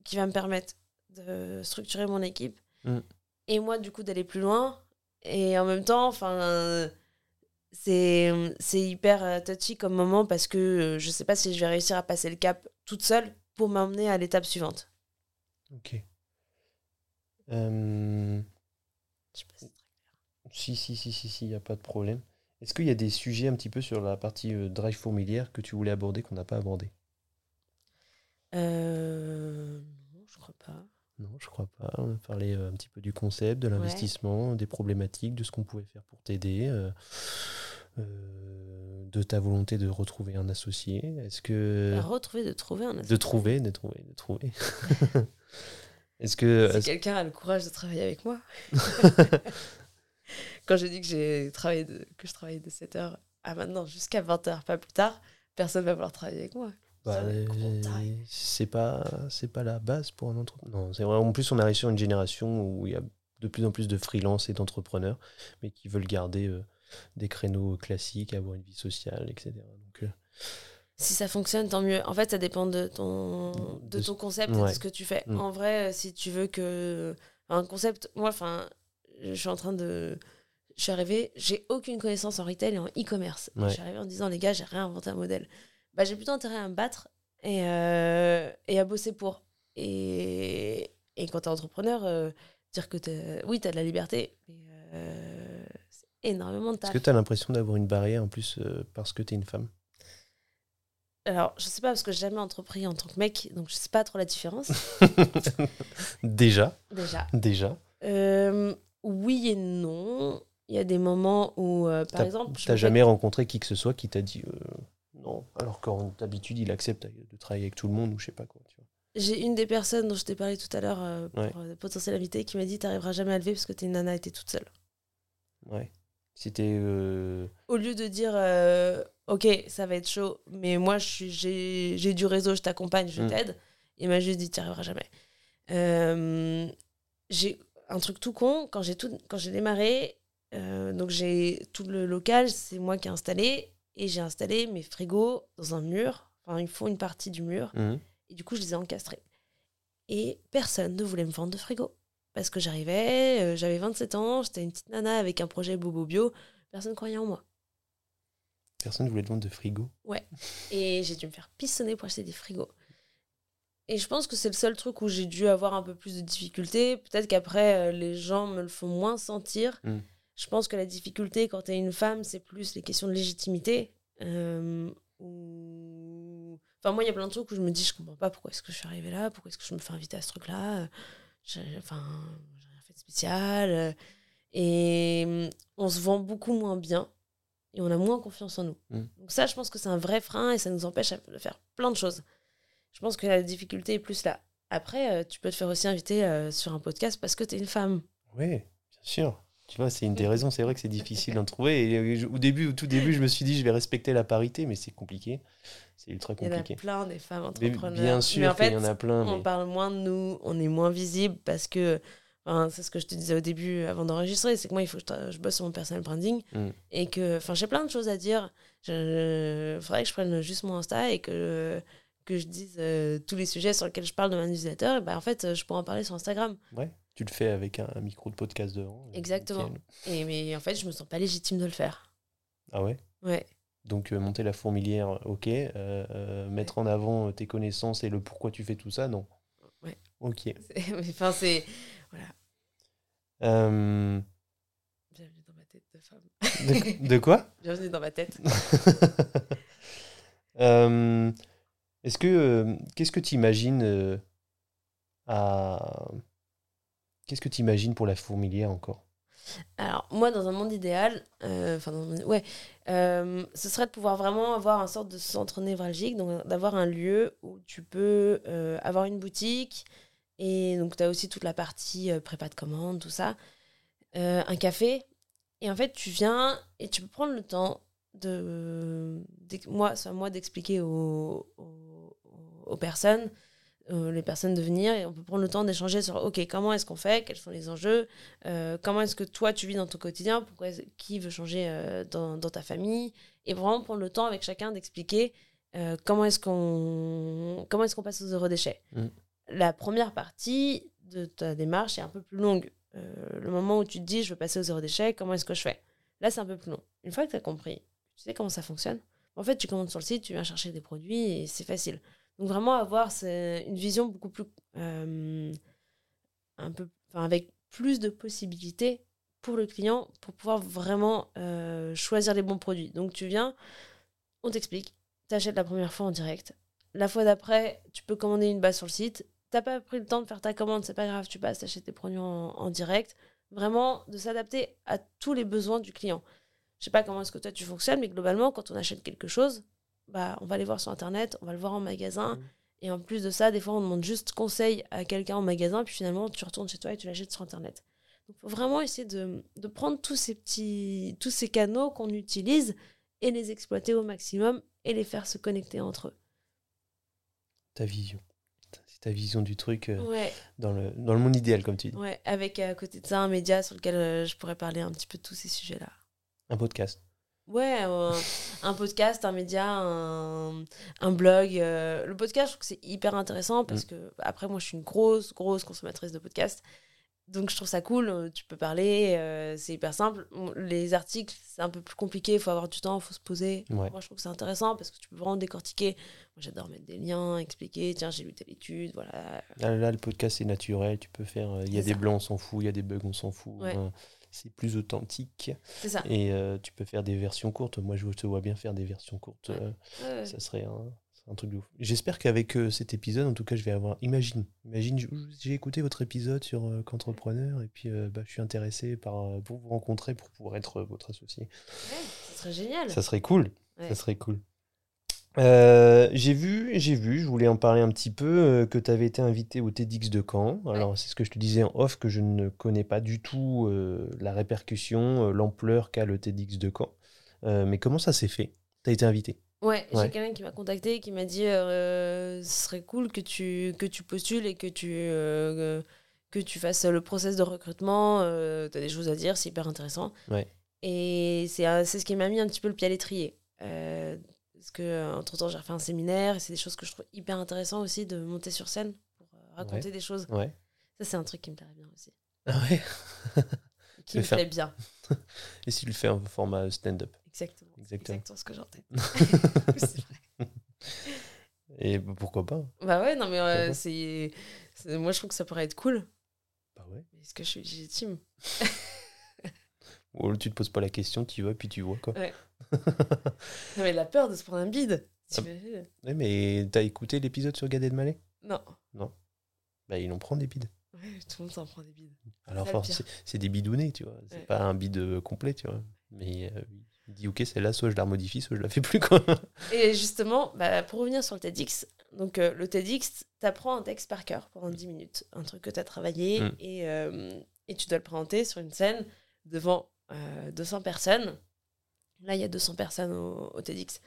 qui va me permettre de structurer mon équipe Mm. et moi, du coup, d'aller plus loin. Et en même temps, enfin, c'est c'est hyper euh, touchy comme moment parce que euh, je sais pas si je vais réussir à passer le cap toute seule pour m'emmener à l'étape suivante. Ok. Euh, Je sais pas si c'est très si, si, si, si, si, y a pas de problème. Est-ce qu'il y a des sujets un petit peu sur la partie euh, drive fourmilière que tu voulais aborder qu'on n'a pas abordé? Euh, non, je crois pas. Non, je crois pas. On a parlé euh, un petit peu du concept, de l'investissement, des problématiques, de ce qu'on pouvait faire pour t'aider, euh, euh, de ta volonté de retrouver un associé. Est-ce que retrouver, de trouver un de associé. trouver, de trouver, de trouver. Est-ce que Si quelqu'un a le courage de travailler avec moi. Quand j'ai dit que, j'ai travaillé de- que je travaillais de 7h à maintenant jusqu'à 20h, pas plus tard, personne va vouloir travailler avec moi. Bah, euh, c'est pas c'est pas la base pour un entrepreneur. Non, c'est vrai. En plus, on arrive sur une génération où il y a de plus en plus de freelance et d'entrepreneurs, mais qui veulent garder euh, des créneaux classiques, avoir une vie sociale, etc. Donc, euh, Si ça fonctionne, tant mieux. En fait, ça dépend de ton, de ton concept et de ce que tu fais. Mm. En vrai, euh, si tu veux que. Un concept. Moi, enfin, je suis en train de. Je suis arrivée, j'ai aucune connaissance en retail et en e-commerce. Ouais. Je suis arrivée en disant, les gars, j'ai réinventé un modèle. Bah, j'ai plutôt intérêt à me battre et, euh, et à bosser pour. Et, et quand t'es entrepreneur, euh, dire que t'as- oui, t'as de la liberté, mais euh, c'est énormément de Est-ce taf. que tu as l'impression d'avoir une barrière en plus parce que tu es une femme? Alors, je sais pas parce que j'ai jamais entrepris en tant que mec, donc je sais pas trop la différence. Déjà, Déjà. déjà. Euh, oui et non. Il y a des moments où, euh, par exemple, t'as me jamais rencontré qui que ce soit qui t'a dit euh, non, alors qu'en d'habitude il accepte de travailler avec tout le monde ou je sais pas quoi. Tu j'ai une des personnes dont je t'ai parlé tout à l'heure pour Ouais. potentiel invité qui m'a dit T'arriveras jamais à lever parce que t'es une nana et t'es toute seule. Ouais. C'était euh, Au lieu de dire euh, Ok, ça va être chaud, mais moi j'ai du réseau, je t'accompagne, je Mm. t'aide. Il m'a juste dit T'y arriveras jamais. Euh, j'ai un truc tout con, quand j'ai tout- quand j'ai démarré, donc j'ai tout le local, c'est moi qui ai installé, et j'ai installé mes frigos dans un mur. Enfin, il faut une partie du mur. mhm. Et du coup, je les ai encastrés. Et personne ne voulait me vendre de frigo. Parce que j'arrivais, euh, j'avais 27 ans, j'étais une petite nana avec un projet Bobo Bio. personne croyait en moi. Personne voulait te vendre de frigo. Et j'ai dû me faire pissonner pour acheter des frigos. Et je pense que c'est le seul truc où j'ai dû avoir un peu plus de difficultés. Peut-être qu'après, euh, les gens me le font moins sentir. Mm. Je pense que la difficulté quand tu es une femme, c'est plus les questions de légitimité. Euh, ou- Enfin, moi, il y a plein de trucs où je me dis, je comprends pas pourquoi est-ce que je suis arrivée là, pourquoi est-ce que je me fais inviter à ce truc-là. Enfin, j'ai rien fait de spécial. euh, Et hum, on se vend beaucoup moins bien et on a moins confiance en nous. Mm. Donc ça, je pense que c'est un vrai frein et ça nous empêche de faire plein de choses. Je pense que la difficulté est plus là. Après, euh, tu peux te faire aussi inviter euh, sur un podcast parce que tu es une femme. Oui, bien sûr. Tu vois, c'est une des raisons. C'est vrai que c'est difficile d'en trouver. Et euh, je- au début, au tout début, je me suis dit, je vais respecter la parité, mais c'est compliqué. C'est ultra Il y en a compliqué. plein des femmes Mais entrepreneurs. bien Mais sûr en fait, y en a plein. on mais- parle moins de nous, on est moins visible parce que, enfin, c'est ce que je te disais au début avant d'enregistrer, c'est que moi, il faut que je, bosse sur mon personal branding Mm. et que, enfin, j'ai plein de choses à dire. Il faudrait que je prenne juste mon Insta et que, que je dise euh, tous les sujets sur lesquels je parle de ma newsletter. Et ben, en fait, je pourrais en parler sur Instagram. Ouais, tu le fais avec un, un micro de podcast devant. euh, Exactement. nickel. Et, mais en fait, je me sens pas légitime de le faire. Ah ouais? Ouais. Donc, euh, monter la fourmilière, ok. Euh, euh, mettre en avant tes connaissances et le pourquoi tu fais tout ça, non? Ouais. Ok. Enfin, c'est. Voilà. Euh, Bienvenue dans ma tête de femme. de, de quoi? Bienvenue dans ma tête. Est-ce que qu'est-ce que tu imagines à qu'est-ce que tu imagines pour la fourmilière encore? Alors, moi, dans un monde idéal, euh, ouais, euh, ce serait de pouvoir vraiment avoir un sorte de centre névralgique, donc d'avoir un lieu où tu peux euh, avoir une boutique, et donc tu as aussi toute la partie prépa de commande, tout ça, un café, et en fait, tu viens et tu peux prendre le temps de. d'ex- moi, moi d'expliquer aux, aux personnes. Euh, les personnes de venir et on peut prendre le temps d'échanger sur ok comment est-ce qu'on fait? Quels sont les enjeux? Euh, comment est-ce que toi tu vis dans ton quotidien? Pourquoi qui veut changer euh, dans, dans ta famille? Et vraiment prendre le temps avec chacun d'expliquer comment est-ce qu'on comment est-ce qu'on passe aux zéro déchet. Mm. la première partie de ta démarche est un peu plus longue. Le moment où tu te dis je veux passer au zéro déchet comment est-ce que je fais? Là c'est un peu plus long. Une fois que tu as compris tu sais comment ça fonctionne? En fait tu commandes sur le site tu viens chercher des produits et c'est facile donc vraiment avoir une vision beaucoup plus euh, un peu enfin, avec plus de possibilités pour le client pour pouvoir vraiment euh, choisir les bons produits. Donc tu viens, on t'explique, tu achètes la première fois en direct. La fois d'après, tu peux commander une base sur le site. T'as pas pris le temps de faire ta commande, c'est pas grave, tu passes, t'achètes tes produits en, en direct. Vraiment de s'adapter à tous les besoins du client. Je sais pas comment est-ce que toi tu fonctionnes, mais globalement, quand on achète quelque chose, bah, on va aller voir sur internet, on va le voir en magasin. Mhm. Et en plus de ça, des fois, on demande juste conseil à quelqu'un en magasin, puis finalement, tu retournes chez toi et tu l'achètes sur internet. Donc, il faut vraiment essayer de, de prendre tous ces petits, tous ces canaux qu'on utilise et les exploiter au maximum et les faire se connecter entre eux. Ta vision. C'est ta vision du truc euh, Ouais, dans, le, dans le monde idéal, comme tu dis. ouais, avec à côté de ça un média sur lequel euh, je pourrais parler un petit peu de tous ces sujets-là. Un podcast. Ouais, euh, un podcast, un média, un, un blog. euh, le podcast, je trouve que c'est hyper intéressant parce que, après, moi, je suis une grosse, grosse consommatrice de podcasts. Donc, je trouve ça cool. euh, Tu peux parler, euh, c'est hyper simple. Les articles, c'est un peu plus compliqué. Il faut avoir du temps, il faut se poser. Ouais. Moi, je trouve que c'est intéressant parce que tu peux vraiment décortiquer. Moi, j'adore mettre des liens, expliquer. Tiens, j'ai lu telle étude, voilà. Là, là, le podcast, c'est naturel. Tu peux faire. Il y a des ça. blancs, on s'en fout. Il y a des bugs, on s'en fout. Ouais. hein. C'est plus authentique. C'est ça. Et euh, tu peux faire des versions courtes. Moi, je te vois bien faire des versions courtes. Ouais. euh, Ouais. Ça serait un, truc de ouf. J'espère qu'avec euh, cet épisode, en tout cas, je vais avoir. Imagine, imagine, j'ai écouté votre épisode sur qu'entrepreneur et puis bah, je suis intéressé par pour vous rencontrer pour pouvoir être votre associé. Ouais, ça serait génial. Ça serait cool. Ça serait cool. Euh, j'ai vu, j'ai vu, je voulais en parler un petit peu, euh, que tu avais été invité au TEDx de Caen. Alors, c'est ce que je te disais en off, que je ne connais pas du tout euh, la répercussion, l'ampleur qu'a le TEDx de Caen. Mais comment ça s'est fait? Tu as été invité? Ouais, Ouais. j'ai quelqu'un qui m'a contacté qui m'a dit ce serait cool que tu, que tu postules et que tu, que tu fasses le process de recrutement. Tu as des choses à dire, c'est hyper intéressant. Ouais. Et c'est c'est ce qui m'a mis un petit peu le pied à l'étrier. Euh, parce que euh, entre temps j'ai refait un séminaire et c'est des choses que je trouve hyper intéressant aussi de monter sur scène pour euh, raconter des choses. Ouais. Ça, c'est un truc qui me plairait bien aussi. Ah ouais Qui me faire- plaît bien. Et si tu le fais en format stand-up. Exactement. Exactement. Exactement ce que. C'est vrai. Et bah, pourquoi pas bah ouais, non, mais euh, c'est. Moi, je trouve que ça pourrait être cool. Bah ouais. Est-ce que je suis légitime? Ou tu te poses pas la question, tu y vas, puis tu vois quoi. Ouais. Non, mais la peur de se prendre un bide. Ah. Ouais, mais t'as écouté l'épisode sur Gad Elmaleh? Non. Bah, ils en prend des bides. Ouais, tout le monde s'en prend des bides. Alors, c'est des bidounets, tu vois. C'est Ouais. pas un bide euh, complet, tu vois. Mais euh, il dit, ok, celle-là, soit je la modifie, soit je la fais plus, quoi. Et justement, bah, pour revenir sur le TEDx, donc euh, le TEDx, t'apprends un texte par cœur pendant 10 minutes, un truc que t'as travaillé, Mm. et, euh, et tu dois le présenter sur une scène devant 200 personnes. Là, il y a 200 personnes au, au TEDx.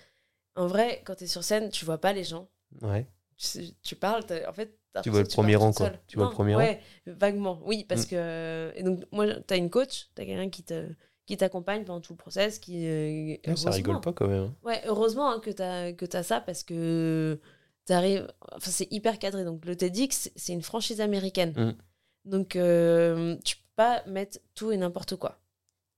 En vrai, quand t'es sur scène, tu vois pas les gens. Ouais. Tu, tu parles, en fait, Tu vois le premier rang, quoi. Tu vois le premier rang vaguement, oui, parce Mm. que... Et donc, moi, t'as une coach, t'as quelqu'un qui te qui t'accompagne pendant tout le process, qui... euh, Ouais, ça rigole pas, quand même. hein. Ouais, heureusement hein, que tu as, que as ça parce que t'arrives. Enfin, c'est hyper cadré. Donc, le TEDx, c'est une franchise américaine. Mm. Donc, euh, tu peux pas mettre tout et n'importe quoi.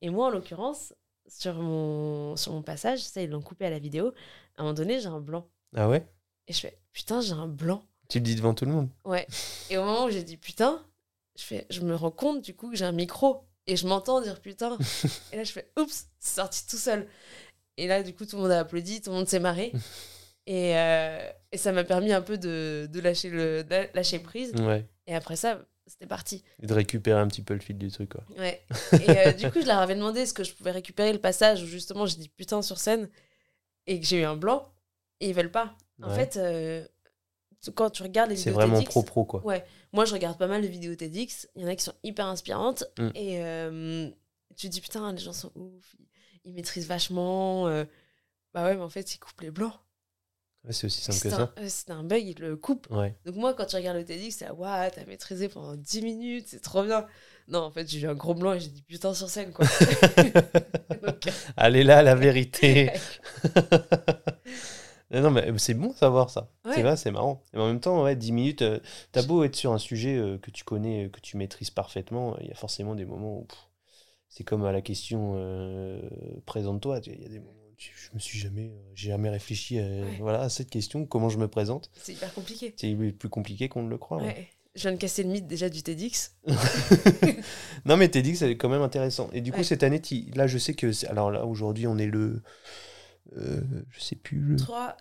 Et moi, en l'occurrence, sur mon, sur mon passage, ça, ils l'ont coupé à la vidéo. À un moment donné, j'ai un blanc. Ah ouais? Et je fais putain, j'ai un blanc. Tu le dis devant tout le monde Ouais. Et au moment où j'ai dit putain, je, fais, je me rends compte du coup que j'ai un micro. Et je m'entends dire putain. et là, je fais oups, c'est sorti tout seul. Et là, du coup, tout le monde a applaudi, tout le monde s'est marré. Et, euh, et ça m'a permis un peu de, de lâcher, le, de lâcher prise. Ouais. Et après ça, c'était parti. Et de récupérer un petit peu le fil du truc, quoi. Ouais. Et euh, du coup, je leur avais demandé est-ce que je pouvais récupérer le passage où justement j'ai dit putain sur scène et que j'ai eu un blanc. Et ils veulent pas. En Ouais. fait, euh, quand tu regardes les C'est vidéos vraiment TEDx, pro-pro, quoi. Ouais, moi je regarde pas mal de vidéos TEDx. Il y en a qui sont hyper inspirantes. Mm. Et euh, tu te dis putain, les gens sont ouf, ils, maîtrisent vachement. Bah ouais, mais en fait, ils coupent les blancs. Ouais, c'est aussi simple que un, ça. euh, c'est un bug, ils le. Ouais. Donc moi, quand tu regardes le TEDx, c'est waouh, t'as maîtrisé pendant 10 minutes, c'est trop bien. Non, en fait, j'ai eu un gros blanc et j'ai dit putain sur scène, quoi. Donc, Allez là, la vérité. non, mais c'est bon de savoir ça. Ouais. C'est vrai, c'est marrant. Et en même temps, ouais, 10 minutes, euh, t'as beau être sur un sujet euh, que tu connais, euh, que tu maîtrises parfaitement, il y a forcément des moments où c'est comme à la question euh, présente-toi. Il y a des moments je me suis jamais, euh, j'ai jamais réfléchi à, Ouais. voilà, à cette question, comment je me présente. c'est hyper compliqué. C'est plus compliqué qu'on ne le croit. ouais. Ouais. Je viens de casser le mythe déjà du TEDx. non, mais que c'est quand même intéressant. Et du coup, cette année, là, je sais que. Alors là, aujourd'hui, on est le. euh, je sais plus, le 3,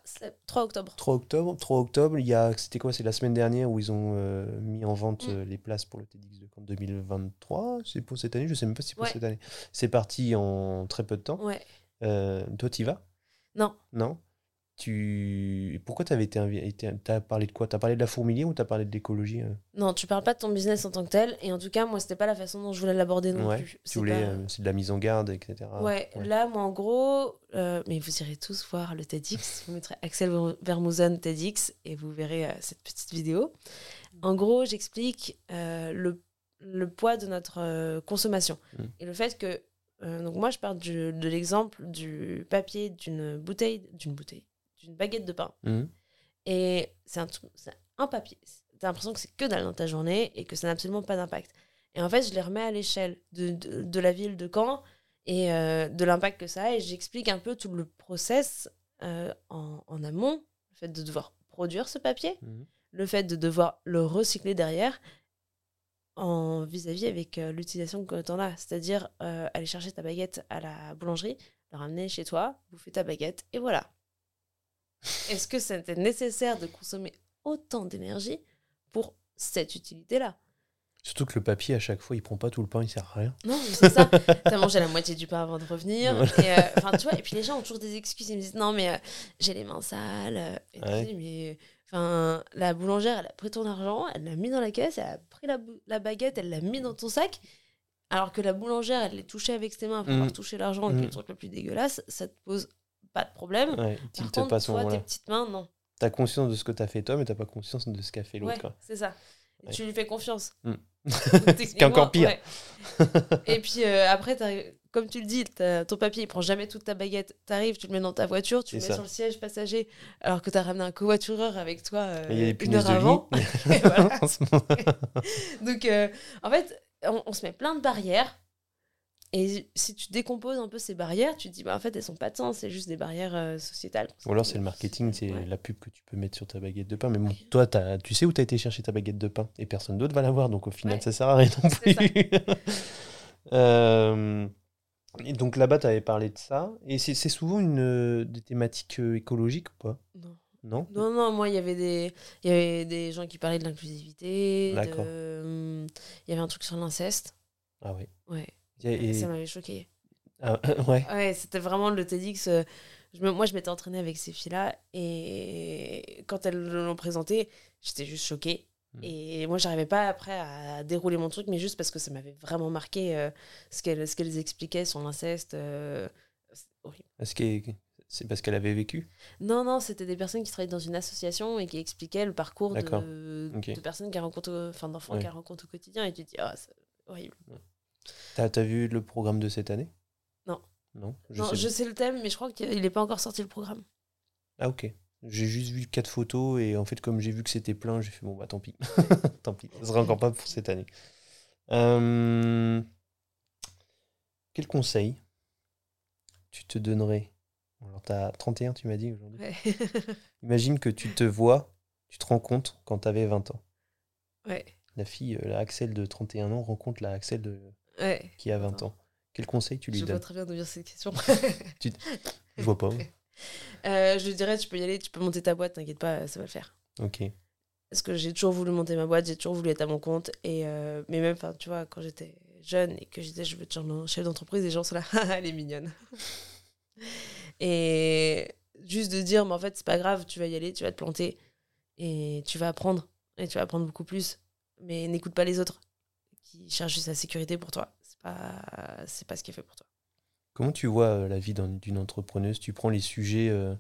3 octobre. 3 octobre. 3 octobre, il y a. C'était quoi C'est la semaine dernière où ils ont euh, mis en vente Mm. euh, les places pour le TEDx de Caen 2023. C'est pour cette année Je sais même pas si c'est pour Ouais. cette année. C'est parti en très peu de temps. Ouais. Euh, toi, t'y vas? Non. Non? Tu... Pourquoi t'avais été invité T'as parlé de quoi? T'as parlé de la fourmilière ou t'as parlé de l'écologie euh? Non, tu parles pas de ton business en tant que tel. Et en tout cas, moi, c'était pas la façon dont je voulais l'aborder non Ouais, plus. Tu C'est voulais. pas- euh, c'est de la mise en garde, etc. Ouais, là, moi, en gros, euh, mais vous irez tous voir le TEDx. Vous mettrez Axel Ver- Vermouzen TEDx et vous verrez euh, cette petite vidéo. En gros, j'explique le, le poids de notre consommation Mm. et le fait que. Euh, donc, moi, je pars du- de l'exemple du papier d'une bouteille, d'une bouteille, d'une baguette de pain. Mhm. Et c'est un, un papier. T'as l'impression que c'est que dalle dans ta journée et que ça n'a absolument pas d'impact. Et en fait, je les remets à l'échelle de, de, de la ville de Caen et euh, de l'impact que ça a. Et j'explique un peu tout le process euh, en, en amont, le fait de devoir produire ce papier, Mhm. le fait de devoir le recycler derrière en vis-à-vis avec euh, l'utilisation que tu en as. C'est-à-dire euh, aller chercher ta baguette à la boulangerie, la ramener chez toi, bouffer ta baguette et voilà. Est-ce que c'était nécessaire de consommer autant d'énergie pour cette utilité-là? Surtout que le papier, à chaque fois, il prend pas tout le pain, il sert à rien. Non, c'est ça. T'as mangé la moitié du pain avant de revenir. Voilà. Et, euh, tu vois, et puis les gens ont toujours des excuses. Ils me disent non, mais euh, j'ai les mains sales. Et Ouais. mais enfin, la boulangère, elle a pris ton argent, elle l'a mis dans la caisse, elle a pris la, la baguette, elle l'a mis dans ton sac. Alors que la boulangère, elle l'est touchée avec ses mains pour Mhm. avoir touché l'argent, qui est le truc le plus dégueulasse, ça te pose pas de problème. Ouais, Par contre, toi, tes petites mains, non. T'as conscience de ce que t'as fait toi, mais t'as pas conscience de ce qu'a fait l'autre. Ouais, c'est ça. Ouais. Tu lui fais confiance. Mm. Donc, qui est encore pire. ouais. Et puis euh, après, comme tu le dis, ton papier, il prend jamais toute ta baguette. T'arrives, tu le mets dans ta voiture, tu le C'est mets ça. sur le siège passager, alors que t'as ramené un covoitureur avec toi euh, Et il y a des une heure de avant. Donc, euh, en fait, on, on se met plein de barrières. Et si tu décomposes un peu ces barrières, tu te dis, bah, en fait, elles sont pas de sens, c'est juste des barrières euh, sociétales. Ou alors c'est le marketing, c'est Ouais. la pub que tu peux mettre sur ta baguette de pain. Mais bon, toi, t'as- tu sais où tu as été chercher ta baguette de pain et personne d'autre va l'avoir. Donc au final, Ouais. ça sert à rien non plus. Euh, et donc là-bas, tu avais parlé de ça. Et c'est souvent une, euh, des thématiques écologiques ou pas? Non. Non? Non, non, moi, il y avait des, il y avait des gens qui parlaient de l'inclusivité. D'accord. hum, Il y avait un truc sur l'inceste. Ah ouais. Ouais. Et- et- Ça m'avait choqué. ah, ouais. Ouais, c'était vraiment le TEDx. euh, je me- moi, je m'étais entraînée avec ces filles-là. Et quand elles l'ont présenté, j'étais juste choquée. Mm. Et moi, j'arrivais pas après à dérouler mon truc, mais juste parce que ça m'avait vraiment marqué euh, ce qu'elles ce qu'elles expliquaient sur l'inceste. euh, c'est horrible. Est-ce que c'est parce qu'elle avait vécu? Non, non, c'était des personnes qui travaillaient dans une association et qui expliquaient le parcours de, personnes qu'elles rencontrent, enfin d'enfants Ouais. qu'elles rencontrent au quotidien. Et tu te dis, ah, c'est horrible. T'as as vu le programme de cette année? Non. Non non, sais- je sais le thème, mais je crois qu'il n'est pas encore sorti le programme. Ah ok. J'ai juste vu quatre photos et en fait comme j'ai vu que c'était plein, j'ai fait bon bah tant pis. tant pis. Ça sera encore pas pour cette année. Euh, Quel conseil tu te donnerais? Alors t'as 31 tu m'as dit aujourd'hui. Ouais. Imagine que tu te vois, tu te rends compte quand t'avais 20 ans. ouais. La fille, euh, la Axel de 31 ans rencontre la Axel de... Ouais. qui a 20 ans. Quel conseil tu lui Je vois donnes très bien d'où vient cette question. Je vois pas. Euh, je lui dirais, tu peux y aller, tu peux monter ta boîte, t'inquiète pas, ça va le faire. Ok. Parce que j'ai toujours voulu monter ma boîte, j'ai toujours voulu être à mon compte. Et euh, mais même, tu vois, quand j'étais jeune et que je disais, je veux devenir chef d'entreprise, les gens sont là, Ah, elle est mignonne. et juste de dire, mais en fait, c'est pas grave, tu vas y aller, tu vas te planter et tu vas apprendre. Et tu vas apprendre beaucoup plus. Mais n'écoute pas les autres qui cherchent juste la sécurité pour toi. C'est pas, c'est pas ce qui est fait pour toi. Comment tu vois euh, la vie d'un- d'une entrepreneuse? Tu prends les sujets euh,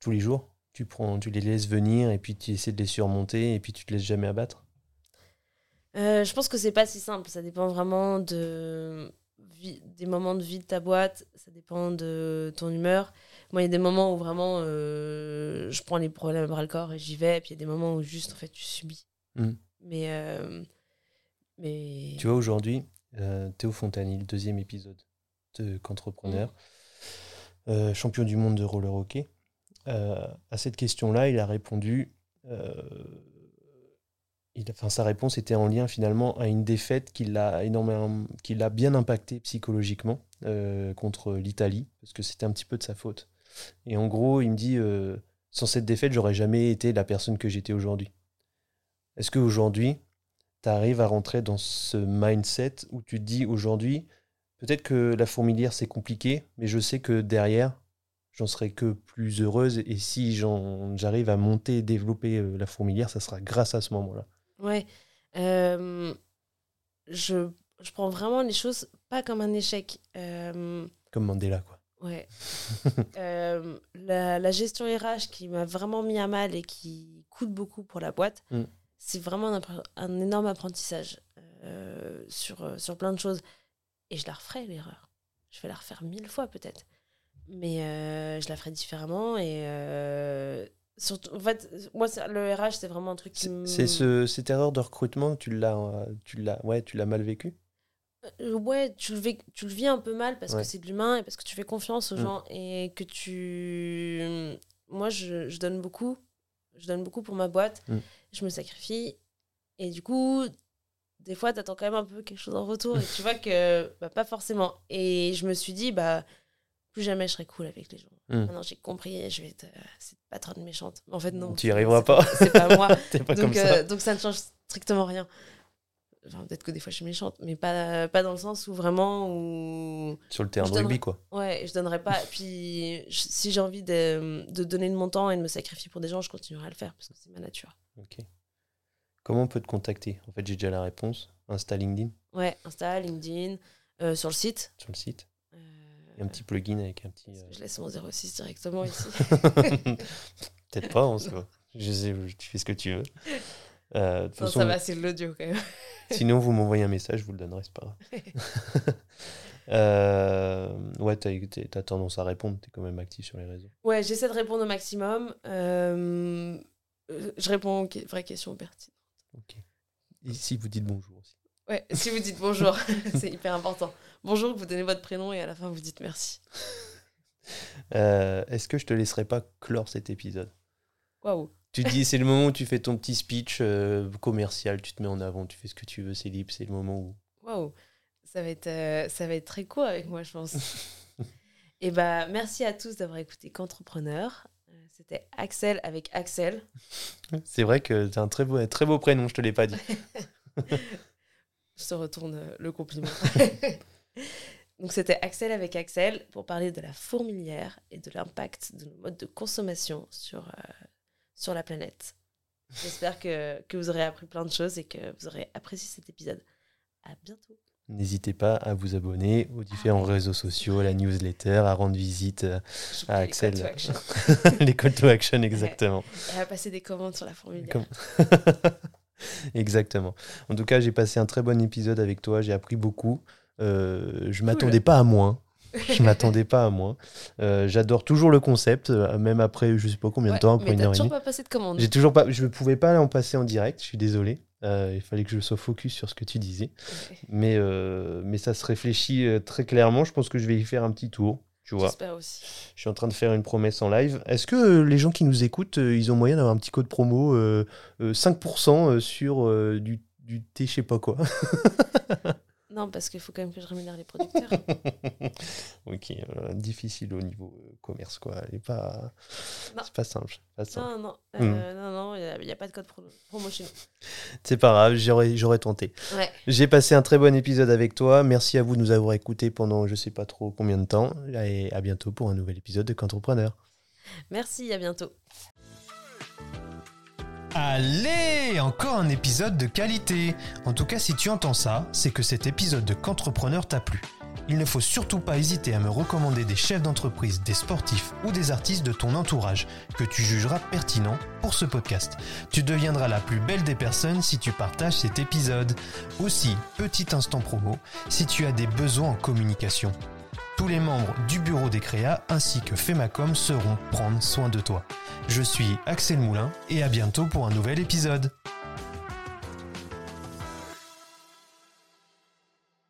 tous les jours? Tu, prends, tu les laisses venir et puis tu essaies de les surmonter et puis tu te laisses jamais abattre? Euh, je pense que c'est pas si simple. Ça dépend vraiment de des moments de vie de ta boîte. Ça dépend de ton humeur. Moi, il y a des moments où vraiment euh, je prends les problèmes à bras le corps et j'y vais. Puis il y a des moments où juste en fait tu subis. Mhm. Mais euh, Tu vois, aujourd'hui, euh, Théo Fontani, le deuxième épisode de qu'entrepreneur, euh, champion du monde de roller hockey, euh, à cette question-là, il a répondu. euh, sa réponse était en lien finalement à une défaite qui l'a énormément, qui l'a bien impacté psychologiquement contre l'Italie, parce que c'était un petit peu de sa faute. Et en gros, il me dit, sans cette défaite, j'aurais jamais été la personne que j'étais aujourd'hui. Est-ce qu'aujourd'hui, tu arrives à rentrer dans ce mindset où tu te dis aujourd'hui, peut-être que la fourmilière c'est compliqué, mais je sais que derrière, j'en serai que plus heureuse et si j'arrive à monter et développer euh, la fourmilière, ça sera grâce à ce moment-là. ouais, euh, je je prends vraiment les choses pas comme un échec. Euh, Comme Mandela, quoi. Ouais. Euh, la, la gestion RH qui m'a vraiment mis à mal et qui coûte beaucoup pour la boîte, Mm. C'est vraiment un, énorme apprentissage euh, sur, euh, sur plein de choses. Et je la referai, l'erreur. Je vais la refaire mille fois peut-être. Mais euh, je la ferai différemment. Et euh, surtout, en fait, moi, le RH, c'est vraiment un truc qui C'est me- c'est ce, cette erreur de recrutement, tu l'as tu l'as ouais, tu l'as mal vécu ouais, tu le, vis, tu le vis un peu mal parce Ouais. que c'est de l'humain et parce que tu fais confiance aux Mm. gens et que tu. Moi, je, je donne beaucoup. Je donne beaucoup pour ma boîte. Mm. Je me sacrifie. Et du coup, des fois, tu attends quand même un peu quelque chose en retour et tu vois que bah, pas forcément. Et je me suis dit, bah, plus jamais je serai cool avec les gens. Mm. Maintenant, j'ai compris, je vais être euh, cette patronne méchante. En fait, non. Tu y arriveras pas. C'est pas moi. Pas donc, comme ça. euh, donc ça ne change strictement rien. Enfin, peut-être que des fois je suis méchante, mais pas, pas dans le sens où vraiment où Sur le terrain de rugby, quoi. ouais je donnerais pas. Puis je- si j'ai envie de, de donner de mon temps et de me sacrifier pour des gens, je continuerai à le faire parce que c'est ma nature. Ok. Comment on peut te contacter? En fait, j'ai déjà la réponse. Insta LinkedIn? Ouais, Insta, LinkedIn, euh, sur le site. sur le site. Euh, a un petit plugin avec un petit. je laisse mon 06 directement ici. euh, Peut-être pas, on sait pas. Je sais, tu fais ce que tu veux. Euh, Non, façon, ça va, c'est l'audio quand même. Sinon, vous m'envoyez un message, je vous le donnerai, c'est pas grave. Euh, ouais, t'as as tendance à répondre, t'es quand même actif sur les réseaux. Ouais, j'essaie de répondre au maximum. Euh, je réponds aux vraies questions pertinentes. Ok. Ici, vous dites bonjour aussi. Ouais, si vous dites bonjour, c'est hyper important. bonjour, vous donnez votre prénom et à la fin vous dites merci. Euh, Est-ce que je te laisserai pas clore cet épisode? Waouh. Tu dis, c'est le moment où tu fais ton petit speech euh, commercial, tu te mets en avant, tu fais ce que tu veux, c'est libre, c'est le moment où. Waouh. Ça va être euh, ça va être très court avec moi, je pense. et bah merci à tous d'avoir écouté Qu'entrepreneur. Euh, C'était Axel avec Axel. C'est vrai que c'est un très beau, très beau prénom, je te l'ai pas dit. Je te retourne le compliment. Donc c'était Axel avec Axel pour parler de la fourmilière et de l'impact de nos modes de consommation sur, euh, sur la planète. J'espère que, que vous aurez appris plein de choses et que vous aurez apprécié cet épisode. À bientôt. N'hésitez pas à vous abonner aux différents réseaux sociaux, à la newsletter, à rendre visite euh, à Axel. call to action. les call to action, exactement. Et à passer des commandes sur la. Comme- exactement. En tout cas, j'ai passé un très bon épisode avec toi, j'ai appris beaucoup. Euh, je m'attendais pas à moins. Je m'attendais pas à moins. Euh, J'adore toujours le concept, euh, même après je sais pas combien de temps, mais t'as toujours pas passé de commande. J'ai toujours pas, je ne pouvais pas en passer en direct. Je suis désolé. Euh, il fallait que je sois focus sur ce que tu disais. Mais, euh, mais ça se réfléchit très clairement. Je pense que je vais y faire un petit tour. Tu vois, J'espère aussi. je suis en train de faire une promesse en live. Est-ce que les gens qui nous écoutent, ils ont moyen d'avoir un petit code promo euh, euh, 5% euh, sur du, du thé, je sais pas quoi? Non, parce qu'il faut quand même que je rémunère les producteurs. Ok, euh, difficile au niveau euh, commerce, quoi. Elle est pas... C'est pas simple. pas simple. non, non, Hmm. euh, non, non, il n'y a, pas de code pro- promo chez nous. C'est pas grave, j'aurais j'aurais tenté. Ouais. J'ai passé un très bon épisode avec toi. Merci à vous de nous avoir écoutés pendant je sais pas trop combien de temps. Et à bientôt pour un nouvel épisode de Qu'entrepreneur. Merci, à bientôt. Allez, encore un épisode de qualité. En tout cas, si tu entends ça, c'est que cet épisode de Qu'entrepreneur t'a plu. Il ne faut surtout pas hésiter à me recommander des chefs d'entreprise, des sportifs ou des artistes de ton entourage que tu jugeras pertinents pour ce podcast. Tu deviendras la plus belle des personnes si tu partages cet épisode. Aussi, petit instant promo, si tu as des besoins en communication. Tous les membres du bureau des créas ainsi que Femacom seront prendre soin de toi. Je suis Axel Moulin et à bientôt pour un nouvel épisode.